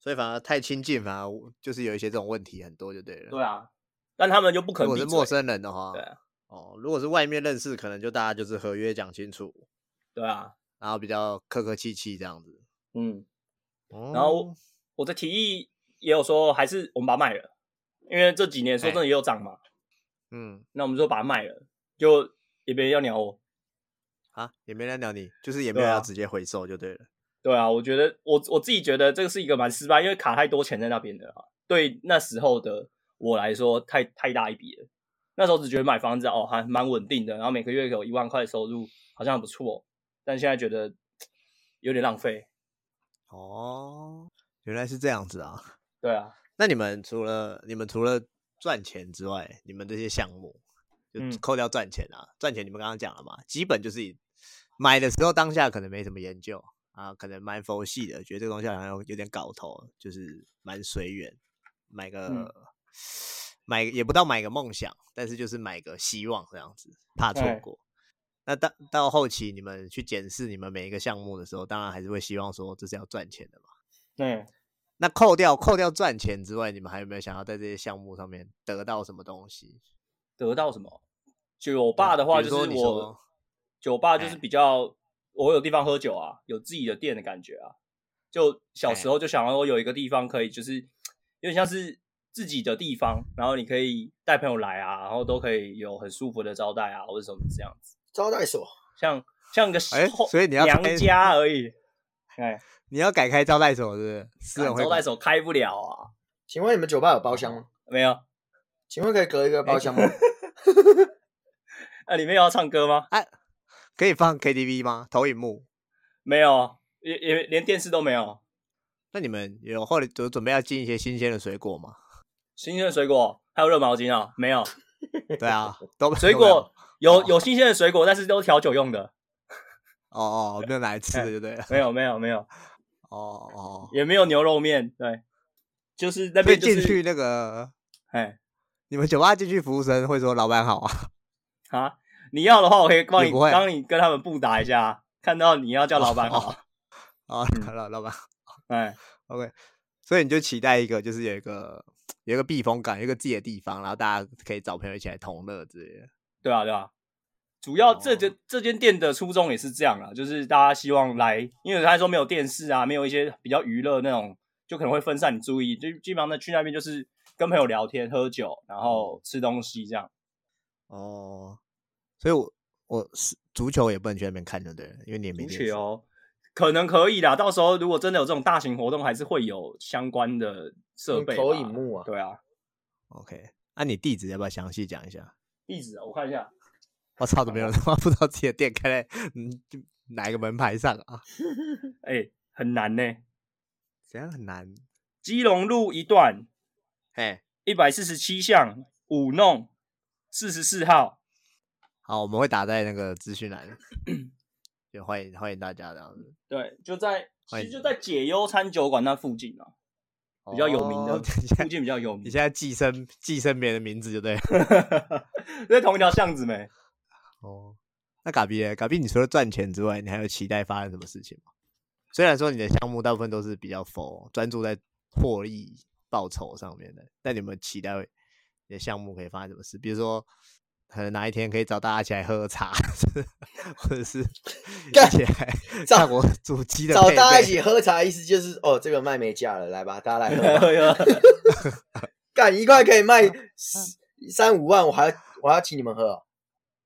所以反而太亲近，反而就是有一些这种问题很多就对了。对啊，但他们就不可能。如果是陌生人的话，对啊，哦，如果是外面认识，可能就大家就是合约讲清楚。对啊，然后比较客客气气这样子。嗯，然后我的提议也有说，还是我们把它卖了，因为这几年说真的也有涨嘛。嗯，那我们就把它卖了，就也没人要鸟我。啊，也没人鸟你，就是也没有要直接回收就对了。对啊，我觉得我我自己觉得这个是一个蛮失败，因为卡太多钱在那边的啊。对那时候的我来说，太太大一笔了。那时候只觉得买房子哦还蛮稳定的，然后每个月有一万块收入，好像很不错。但现在觉得有点浪费。哦，原来是这样子啊。对啊，那你们除了你们除了赚钱之外，你们这些项目就扣掉赚钱啊，赚钱你们刚刚讲了嘛，基本就是以。买的时候当下可能没什么研究啊，可能蛮佛系的，觉得这个东西好像有点搞头，就是蛮随缘，买个、嗯、买也不到买个梦想，但是就是买个希望这样子，怕错过。那到到后期你们去检视你们每一个项目的时候，当然还是会希望说这是要赚钱的嘛。对。那扣掉扣掉赚钱之外，你们还有没有想要在这些项目上面得到什么东西？得到什么？酒吧的话，就是我。酒吧就是比较，我有地方喝酒啊，有自己的店的感觉啊。就小时候就想要我有一个地方可以，就是有点像是自己的地方，然后你可以带朋友来啊，然后都可以有很舒服的招待啊，或者什么这样子。招待所，像像个哎，所以你要娘家而已。哎，你要改开招待所是不是？招待所开不了啊。请问你们酒吧有包厢吗？没有。请问可以隔一个包厢吗？那里面要唱歌吗？哎。可以放 KTV 吗？投影幕没有，也也连电视都没有。那你们有后来就准备要进一些新鲜的水果吗？新鲜的水果还有热毛巾啊？没有。对啊，都水果有有新鲜的水果，但是都是调酒用的。哦哦，没有来吃的，对不对？没有没有没有。哦哦，也没有牛肉面，对，就是那边进去那个，哎，你们酒吧进去服务生会说老板好啊？啊？你要的话，我可以帮你帮你跟他们布达一下。看到你要叫老板好，啊，老老板，哎，OK。所以你就期待一个，就是有一个有一个避风港，有一个自己的地方，然后大家可以找朋友一起来同乐之类的。对啊，对啊。主要这间这间店的初衷也是这样啊，就是大家希望来，因为他说没有电视啊，没有一些比较娱乐那种，就可能会分散你注意。就基本上呢，去那边就是跟朋友聊天、喝酒，然后吃东西这样。哦。所以我，我我是足球也不能去那边看，对不对？因为你也没足球，可能可以啦。到时候如果真的有这种大型活动，还是会有相关的设备、投影幕啊。对啊。OK，那、啊、你地址要不要详细讲一下？地址我看一下。我操，怎么有人他妈不知道自己的店开在嗯哪一个门牌上啊？哎、欸，很难呢。怎样很难？基隆路一段，哎，一百四十七巷五弄四十四号。好，我们会打在那个资讯栏，也欢迎欢迎大家这样子。对，就在其实就在解忧餐酒馆那附近啊，比较有名的，附近比较有名。你现在寄生寄生别人的名字就对了，在同一条巷子没？哦，那嘎比呢？嘎比，你除了赚钱之外，你还有期待发生什么事情吗？虽然说你的项目大部分都是比较 for 专注在获利报酬上面的，但你有没有期待你的项目可以发生什么事？比如说。可能哪一天可以找大家一起来喝茶，或者是 干起来看我主机的。找大家一起喝茶，意思就是哦，这个卖没价了，来吧，大家来喝。干一块可以卖三五万，我还要我还要请你们喝，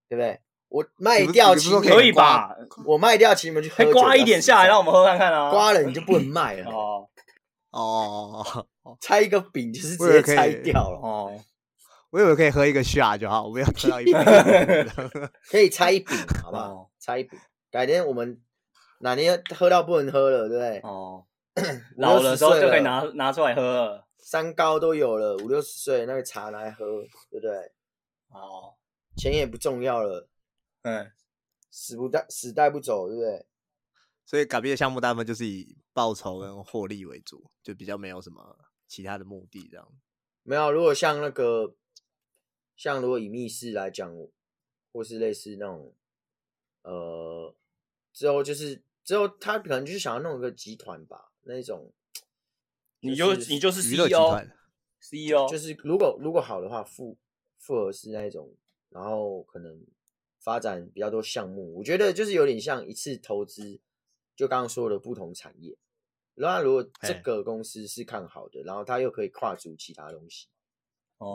对不对？我卖掉请你们可以吧？我卖掉请你们去喝，刮一点下来让我们喝看看啊！刮了你就不能卖了哦哦，拆一个饼就是直接拆掉了哦。我以为可以喝一个 shot 就好，我不要喝到一杯。可以 拆一饼，好不好？拆一饼，改天我们哪天喝到不能喝了，对不对？哦，老了时候就可以拿拿出来喝了。三高都有了，五六十岁那个茶拿来喝，对不对？哦，钱也不重要了，嗯，死不带死带不走，对不对？所以改变的项目大部分就是以报酬跟获利为主，就比较没有什么其他的目的这样。没有，如果像那个。像如果以密室来讲，或是类似那种，呃，之后就是之后他可能就是想要弄一个集团吧，那种。你就你就是 CEO，CEO 就是如果如果好的话，复复合式那一种，然后可能发展比较多项目，我觉得就是有点像一次投资，就刚刚说的不同产业。然后如果这个公司是看好的，然后他又可以跨足其他东西，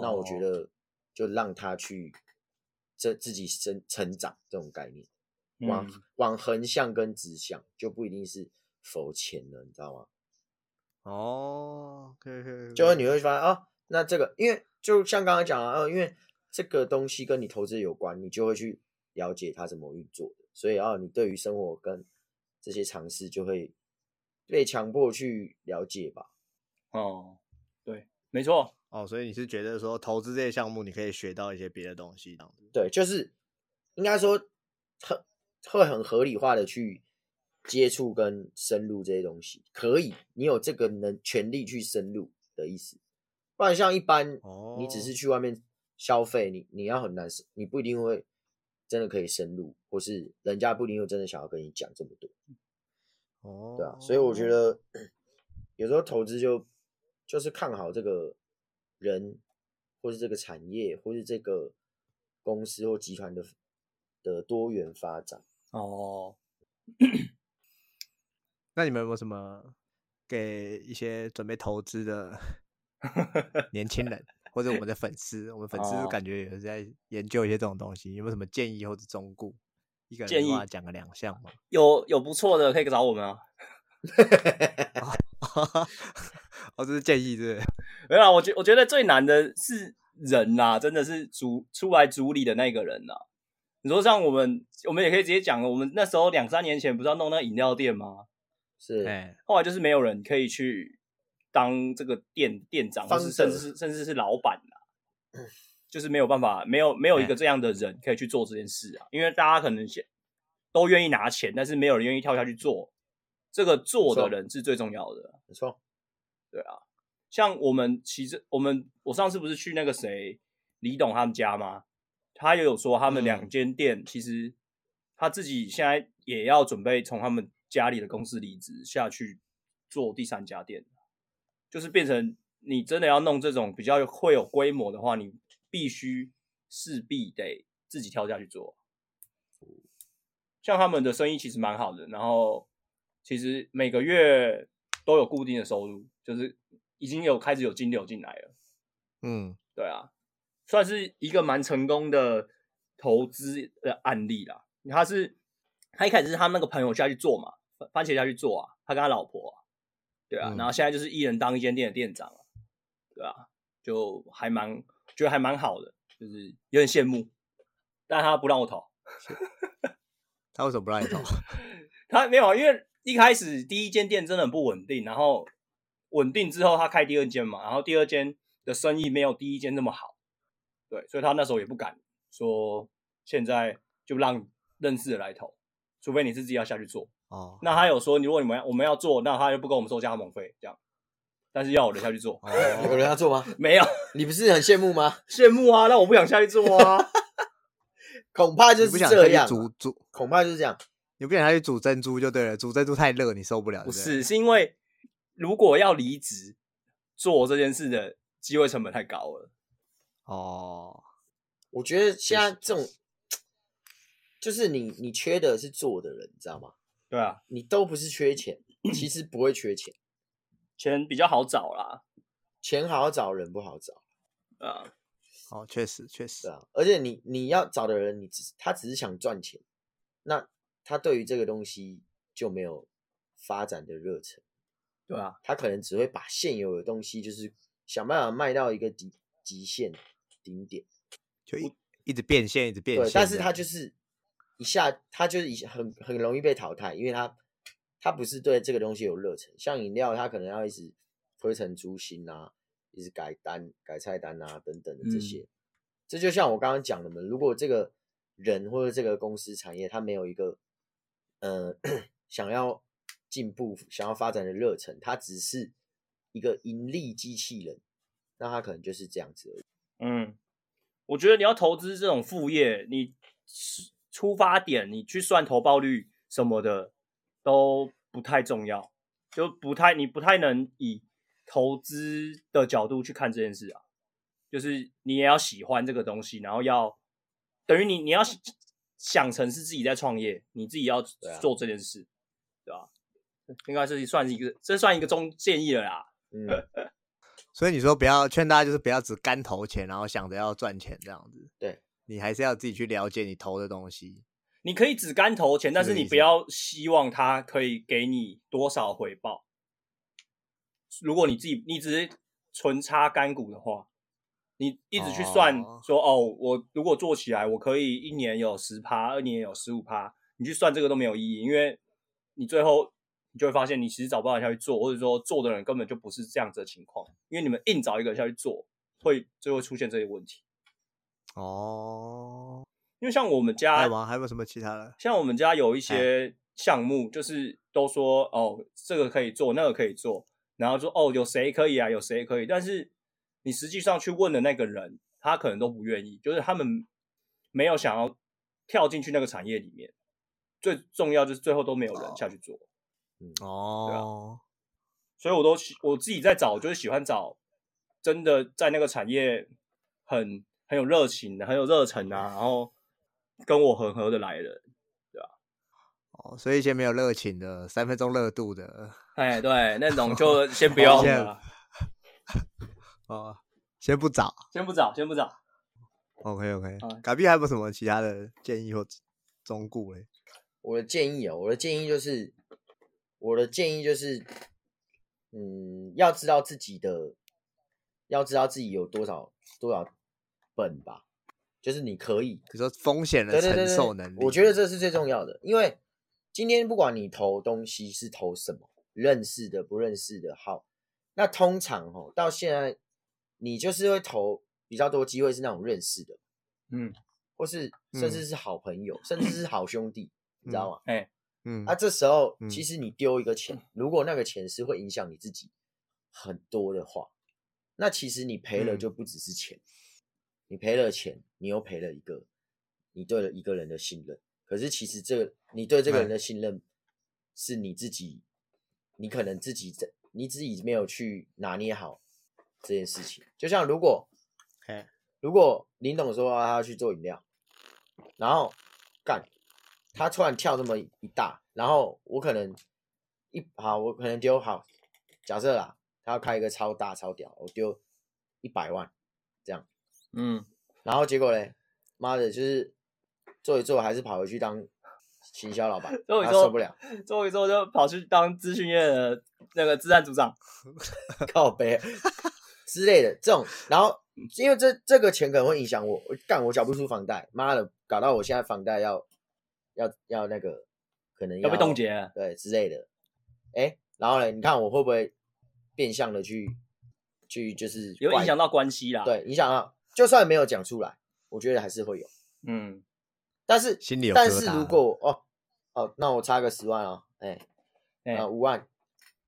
那我觉得就让他去这自己生成长这种概念，往往横向跟直向就不一定是否钱了，你知道吗？哦，可以可以，就你会发现哦，那这个因为就像刚刚讲啊，哦，因为这个东西跟你投资有关，你就会去了解它怎么运作的，所以啊，你对于生活跟这些尝试就会被强迫去了解吧。哦，对，没错。哦，所以你是觉得说投资这些项目，你可以学到一些别的东西，这样子？对，就是应该说很会很合理化的去。接触跟深入这些东西，可以，你有这个能权利去深入的意思，不然像一般，你只是去外面消费，你你要很难，你不一定会真的可以深入，或是人家不一定会真的想要跟你讲这么多，哦，对啊，所以我觉得 有时候投资就就是看好这个人，或是这个产业，或是这个公司或集团的的多元发展哦。那你们有没有什么给一些准备投资的 年轻人，或者我们的粉丝？我们粉丝感觉也是在研究一些这种东西，有没有什么建议或者忠告？一个人的话讲个两项吗？有有不错的可以找我们啊。哦，这是建议，是？没有啊，我觉我觉得最难的是人呐，真的是主出来主理的那个人呐。你说像我们，我们也可以直接讲，我们那时候两三年前不是要弄那个饮料店吗？是，后来就是没有人可以去当这个店店长，或是甚至是甚至是老板啦，就是没有办法，没有没有一个这样的人可以去做这件事啊，因为大家可能先都愿意拿钱，但是没有人愿意跳下去做，这个做的人是最重要的，没错，对啊，像我们其实我们我上次不是去那个谁李董他们家吗？他也有说他们两间店其实他自己现在也要准备从他们。家里的公司离职下去做第三家店，就是变成你真的要弄这种比较会有规模的话，你必须势必得自己跳下去做。像他们的生意其实蛮好的，然后其实每个月都有固定的收入，就是已经有开始有金流进来了。嗯，对啊，算是一个蛮成功的投资的案例啦。他是他一开始是他那个朋友下去做嘛。番茄下去做啊，他跟他老婆、啊，对啊，嗯、然后现在就是一人当一间店的店长，对啊，就还蛮觉得还蛮好的，就是有点羡慕，但他不让我投，他为什么不让你投？他没有啊，因为一开始第一间店真的很不稳定，然后稳定之后他开第二间嘛，然后第二间的生意没有第一间那么好，对，所以他那时候也不敢说现在就让认识的来投，除非你是自己要下去做。哦，那他有说，如果你们要我们要做，那他就不跟我们收加盟费，这样。但是要我留下去做，哦、有人要做吗？没有，你不是很羡慕吗？羡慕啊，那我不想下去做啊。恐怕就是这样，煮煮，恐怕就是这样。你不想下去煮珍珠就对了，煮珍珠太热，你受不了。不是，是因为如果要离职做这件事的机会成本太高了。哦，我觉得现在这种，就是你你缺的是做的人，你知道吗？对啊，你都不是缺钱，其实不会缺钱，钱比较好找啦，钱好找，人不好找啊。哦，确实确实啊，而且你你要找的人，你只他只是想赚钱，那他对于这个东西就没有发展的热忱，对啊，他可能只会把现有的东西，就是想办法卖到一个极极限顶点，就一一直变现，一直变现，对但是他就是。一下，他就是一很很容易被淘汰，因为他他不是对这个东西有热忱。像饮料，他可能要一直推陈出新啊，一直改单、改菜单啊等等的这些。嗯、这就像我刚刚讲的嘛，如果这个人或者这个公司产业，他没有一个呃 想要进步、想要发展的热忱，它只是一个盈利机器人，那他可能就是这样子而已。嗯，我觉得你要投资这种副业，你。出发点，你去算投报率什么的，都不太重要，就不太你不太能以投资的角度去看这件事啊。就是你也要喜欢这个东西，然后要等于你你要想成是自己在创业，你自己要做这件事，对吧、啊？应该是算是一个，这算一个中建议了啦。嗯，所以你说不要劝大家，就是不要只干投钱，然后想着要赚钱这样子。对，你还是要自己去了解你投的东西。你可以只干投钱，但是你不要希望它可以给你多少回报。如果你自己你只是纯插干股的话，你一直去算说哦，哦，我如果做起来，我可以一年有十趴，二年有十五趴，你去算这个都没有意义，因为你最后。你就会发现，你其实找不到人下去做，或者说做的人根本就不是这样子的情况，因为你们硬找一个人下去做，会就会出现这些问题。哦，因为像我们家，还有吗？还有什么其他的？像我们家有一些项目，就是都说哦，这个可以做，那个可以做，然后说哦，有谁可以啊？有谁可以？但是你实际上去问的那个人，他可能都不愿意，就是他们没有想要跳进去那个产业里面。最重要就是最后都没有人下去做。哦，对啊，所以我都我自己在找，就是喜欢找真的在那个产业很很有热情的、很有热忱啊，然后跟我很合得来的，对吧？哦，所以一些没有热情的、三分钟热度的，哎，对，那种就先不要了。哦，先不找，先不找，先不找。OK OK，嘎比还有没有什么其他的建议或忠告嘞？我的建议哦，我的建议就是。我的建议就是，嗯，要知道自己的，要知道自己有多少多少本吧，就是你可以，比如说风险的承受能力，对对对对，我觉得这是最重要的。因为今天不管你投东西是投什么，认识的不认识的，好，那通常哦，到现在你就是会投比较多机会是那种认识的，嗯，或是甚至是好朋友，嗯、甚至是好兄弟，嗯、你知道吗？哎、嗯。嗯，啊，这时候其实你丢一个钱，嗯，如果那个钱是会影响你自己很多的话，那其实你赔了就不只是钱，嗯，你赔了钱，你又赔了一个你对了一个人的信任。可是其实这个你对这个人的信任是你自己，你可能自己在你自己没有去拿捏好这件事情。就像如果，如果林董说他要去做饮料，然后干。他突然跳这么一大，然后我可能一好，我可能丢好，假设啦，他要开一个超大超屌，我丢一百万这样，嗯，然后结果嘞，妈的，就是做一做还是跑回去当行销老板，做一做受不了，做一做就跑去当资讯业的那个资产组长，靠背之类的这种，然后因为这这个钱可能会影响我，我干我缴不出房贷，妈的，搞到我现在房贷要。要要那个，可能要，要被冻结，对之类的，哎，然后呢，你看我会不会变相的去去就是有影响到关系啦？对，影响到，就算没有讲出来，我觉得还是会有，嗯，但是心里有，但是如果哦哦，那我差个十万哦，哎，啊五万，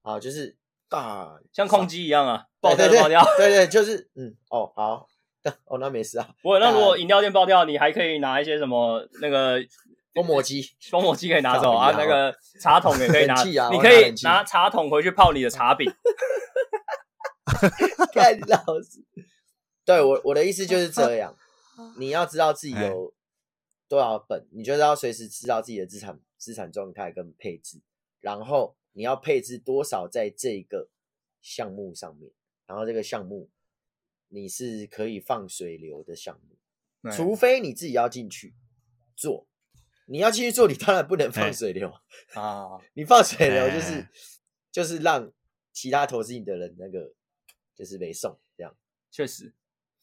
啊就是大像空机一样啊，爆掉爆掉，对对，就是嗯哦好，哦那没事啊，不过那如果饮料店爆掉，你还可以拿一些什么那个。封膜机，封膜机可以拿走啊，那个茶桶也可以拿，啊、你可以拿茶桶回去泡你的茶饼。太老实，对我我的意思就是这样，你要知道自己有多少本，你就是要随时知道自己的资产资产状态跟配置，然后你要配置多少在这个项目上面，然后这个项目你是可以放水流的项目，除非你自己要进去做。你要继续做，你当然不能放水流啊！你放水流就是就是让其他投资你的人那个就是没送这样。确实，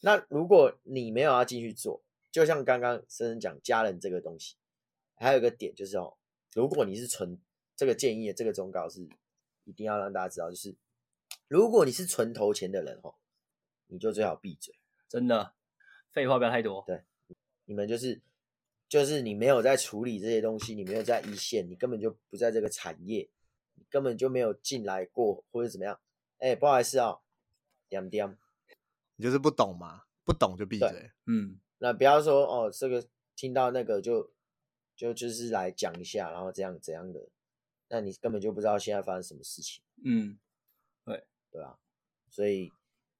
那如果你没有要继续做，就像刚刚深深讲家人这个东西，还有一个点就是哦，如果你是纯这个建议，这个忠告是一定要让大家知道，就是如果你是纯投钱的人哦，你就最好闭嘴，真的，废话不要太多。对，你们就是。就是你没有在处理这些东西，你没有在一线，你根本就不在这个产业，你根本就没有进来过或者怎么样。哎、欸，不好意思啊、喔，点点，你就是不懂嘛，不懂就闭嘴。嗯，那不要说哦，这个听到那个就就就是来讲一下，然后这样怎样的，那你根本就不知道现在发生什么事情。嗯，对对啊，所以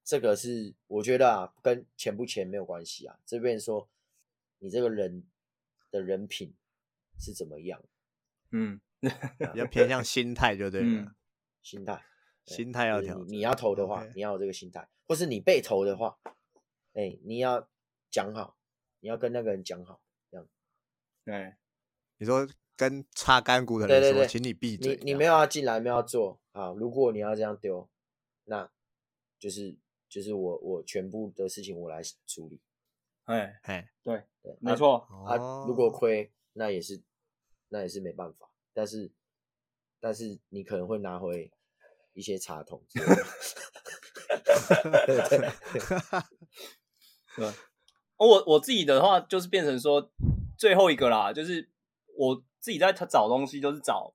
这个是我觉得啊，跟钱不钱没有关系啊。这边说你这个人的人品是怎么样？嗯，比较偏向心态就对了。嗯、心态，心态要调、就是。你要投的话.你要有这个心态，或是你被投的话，哎、欸，你要讲好，你要跟那个人讲好，这样。对，你说跟擦干股的人说，请你闭嘴。你你没有要进来，没有要做啊？如果你要这样丢，那就是就是我我全部的事情我来处理。哎哎，对对，没错啊。如果亏，那也是那也是没办法。但是但是你可能会拿回一些茶桶。对 对对。我我自己的话就是变成说最后一个啦，就是我自己在找东西，就是找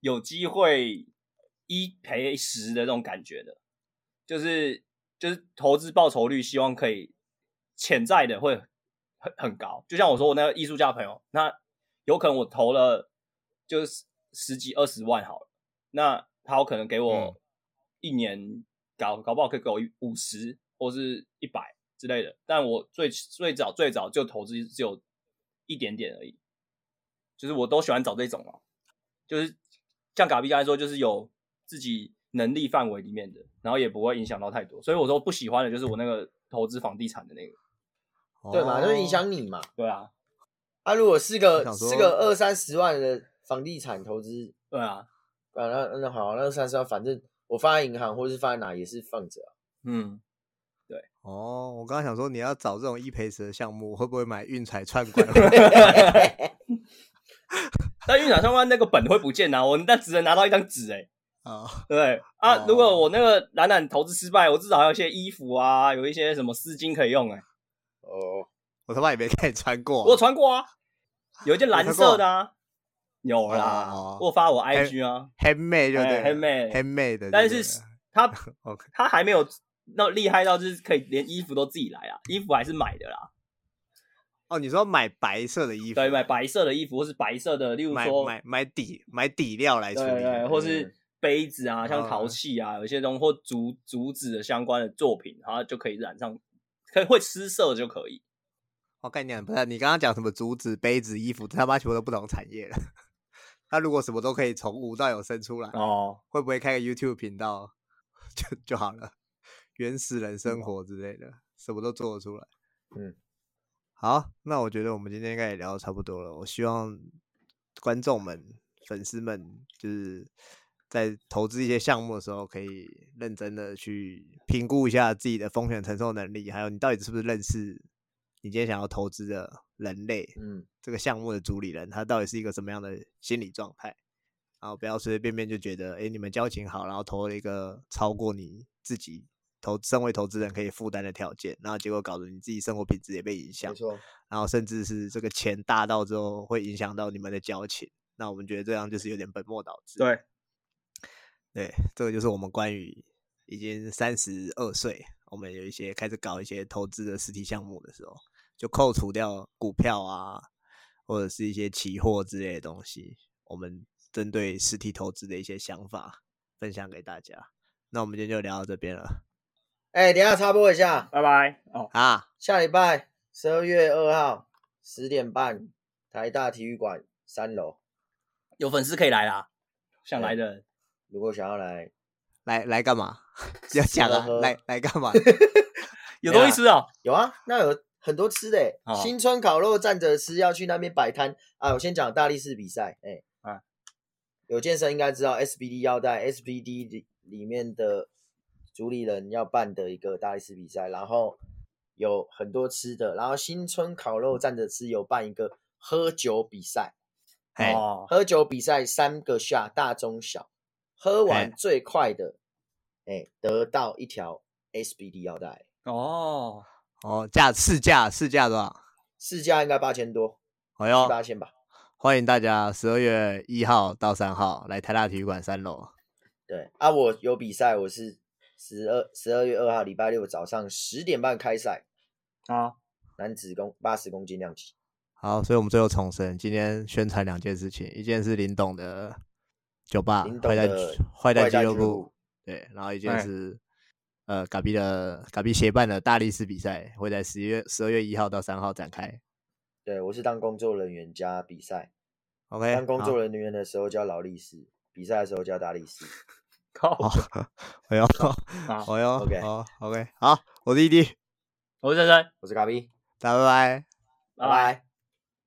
有机会一赔十的这种感觉的，就是就是投资报酬率，希望可以潜在的会很很高。就像我说我那个艺术家朋友，那有可能我投了就是十几二十万好了，那他有可能给我一年搞搞不好可以给我五十或是一百。之类的，但我最最早最早就投资只有一点点而已，就是我都喜欢找这种嘛，就是像嘎比刚才说，就是有自己能力范围里面的，然后也不会影响到太多，所以我说不喜欢的就是我那个投资房地产的那个，哦、对嘛，就是影响你嘛，对啊，啊，如果是个是个二三十万的房地产投资，对啊，啊，那那好，那三十万，反正我放在银行或是放在哪也是放着、啊，嗯。哦，我刚刚想说，你要找这种一赔十的项目，会不会买运彩串 关？但运彩串关那个本会不见啊，我那只能拿到一张纸哎。啊，对啊，哦、如果我那个懒懒投资失败，我至少还有一些衣服啊，有一些什么丝巾可以用哎。哦，我他妈也没看你穿过、啊，我穿过啊，有一件蓝色的啊，有啦，哦、我发我 IG 啊，handmade 就对，handmade，handmade 的，但是他？他还没有。那厉害到就是可以连衣服都自己来啊，衣服还是买的啦。哦，你说买白色的衣服？对，买白色的衣服，或是白色的，例如说买买买底买底料来处理，对，对，或是杯子啊，像陶器啊，有些东西或竹竹子的相关的作品，然后就可以染上，可以会失色就可以。我概念不是，你刚刚讲什么竹子、杯子、衣服，他妈全部都不同产业了。他如果什么都可以从无到有生出来，哦，会不会开个 YouTube 频道 就就好了？原始人生活之类的，嗯、什么都做得出来。嗯，好，那我觉得我们今天应该也聊得差不多了。我希望观众们、粉丝们，就是在投资一些项目的时候，可以认真的去评估一下自己的风险承受能力，还有你到底是不是认识你今天想要投资的人类。嗯，这个项目的主理人他到底是一个什么样的心理状态？然后不要随随便便就觉得，哎，你们交情好，然后投了一个超过你自己。投身为投资人可以负担的条件，然后结果搞得你自己生活品质也被影响，没错。然后甚至是这个钱大到之后会影响到你们的交情，那我们觉得这样就是有点本末倒置。对，对，这个就是我们关于已经三十二岁，我们有一些开始搞一些投资的实体项目的时候，就扣除掉股票啊，或者是一些期货之类的东西，我们针对实体投资的一些想法分享给大家。那我们今天就聊到这边了。哎、欸，等一下插播一下，拜拜。哦啊，下礼拜十二月二号十点半，台大体育馆三楼，有粉丝可以来啦。想来的人，如果想要来，来来干嘛？要讲啊，来来干嘛？有东西吃啊？有啊，那有很多吃的、欸。哦、新春烤肉站着吃，要去那边摆摊啊。我先讲大力士比赛，哎、欸，啊，有健身应该知道 SBD 腰带，SBD 里里面的。主理人要办的一个大力士比赛，然后有很多吃的，然后新春烤肉站着吃有办一个喝酒比赛，哦，喝酒比赛三个下大中小，喝完最快的，得到一条 SBD 腰带，哦哦，价市价市价多少？市价应该八千多，好哟，八千吧。欢迎大家十二月一号到三号来台大体育馆三楼。对啊，我有比赛，我是。十二十二月二号礼拜六早上十点半开赛啊，男子公八十公斤量级。好，所以我们最后重申，今天宣传两件事情，一件是林董的酒吧，坏蛋坏蛋俱乐部，对，然后一件是呃，嘎比的嘎比协办的大力士比赛，会在十一月十二月一号到三号展开。对，我是当工作人员加比赛，OK，当工作人员的时候叫劳力士，比赛的时候叫大力士。靠，哎呦，哎呦，OK，好，OK，好，我是弟弟我是珊珊，我是嘎比，大家拜拜，拜拜。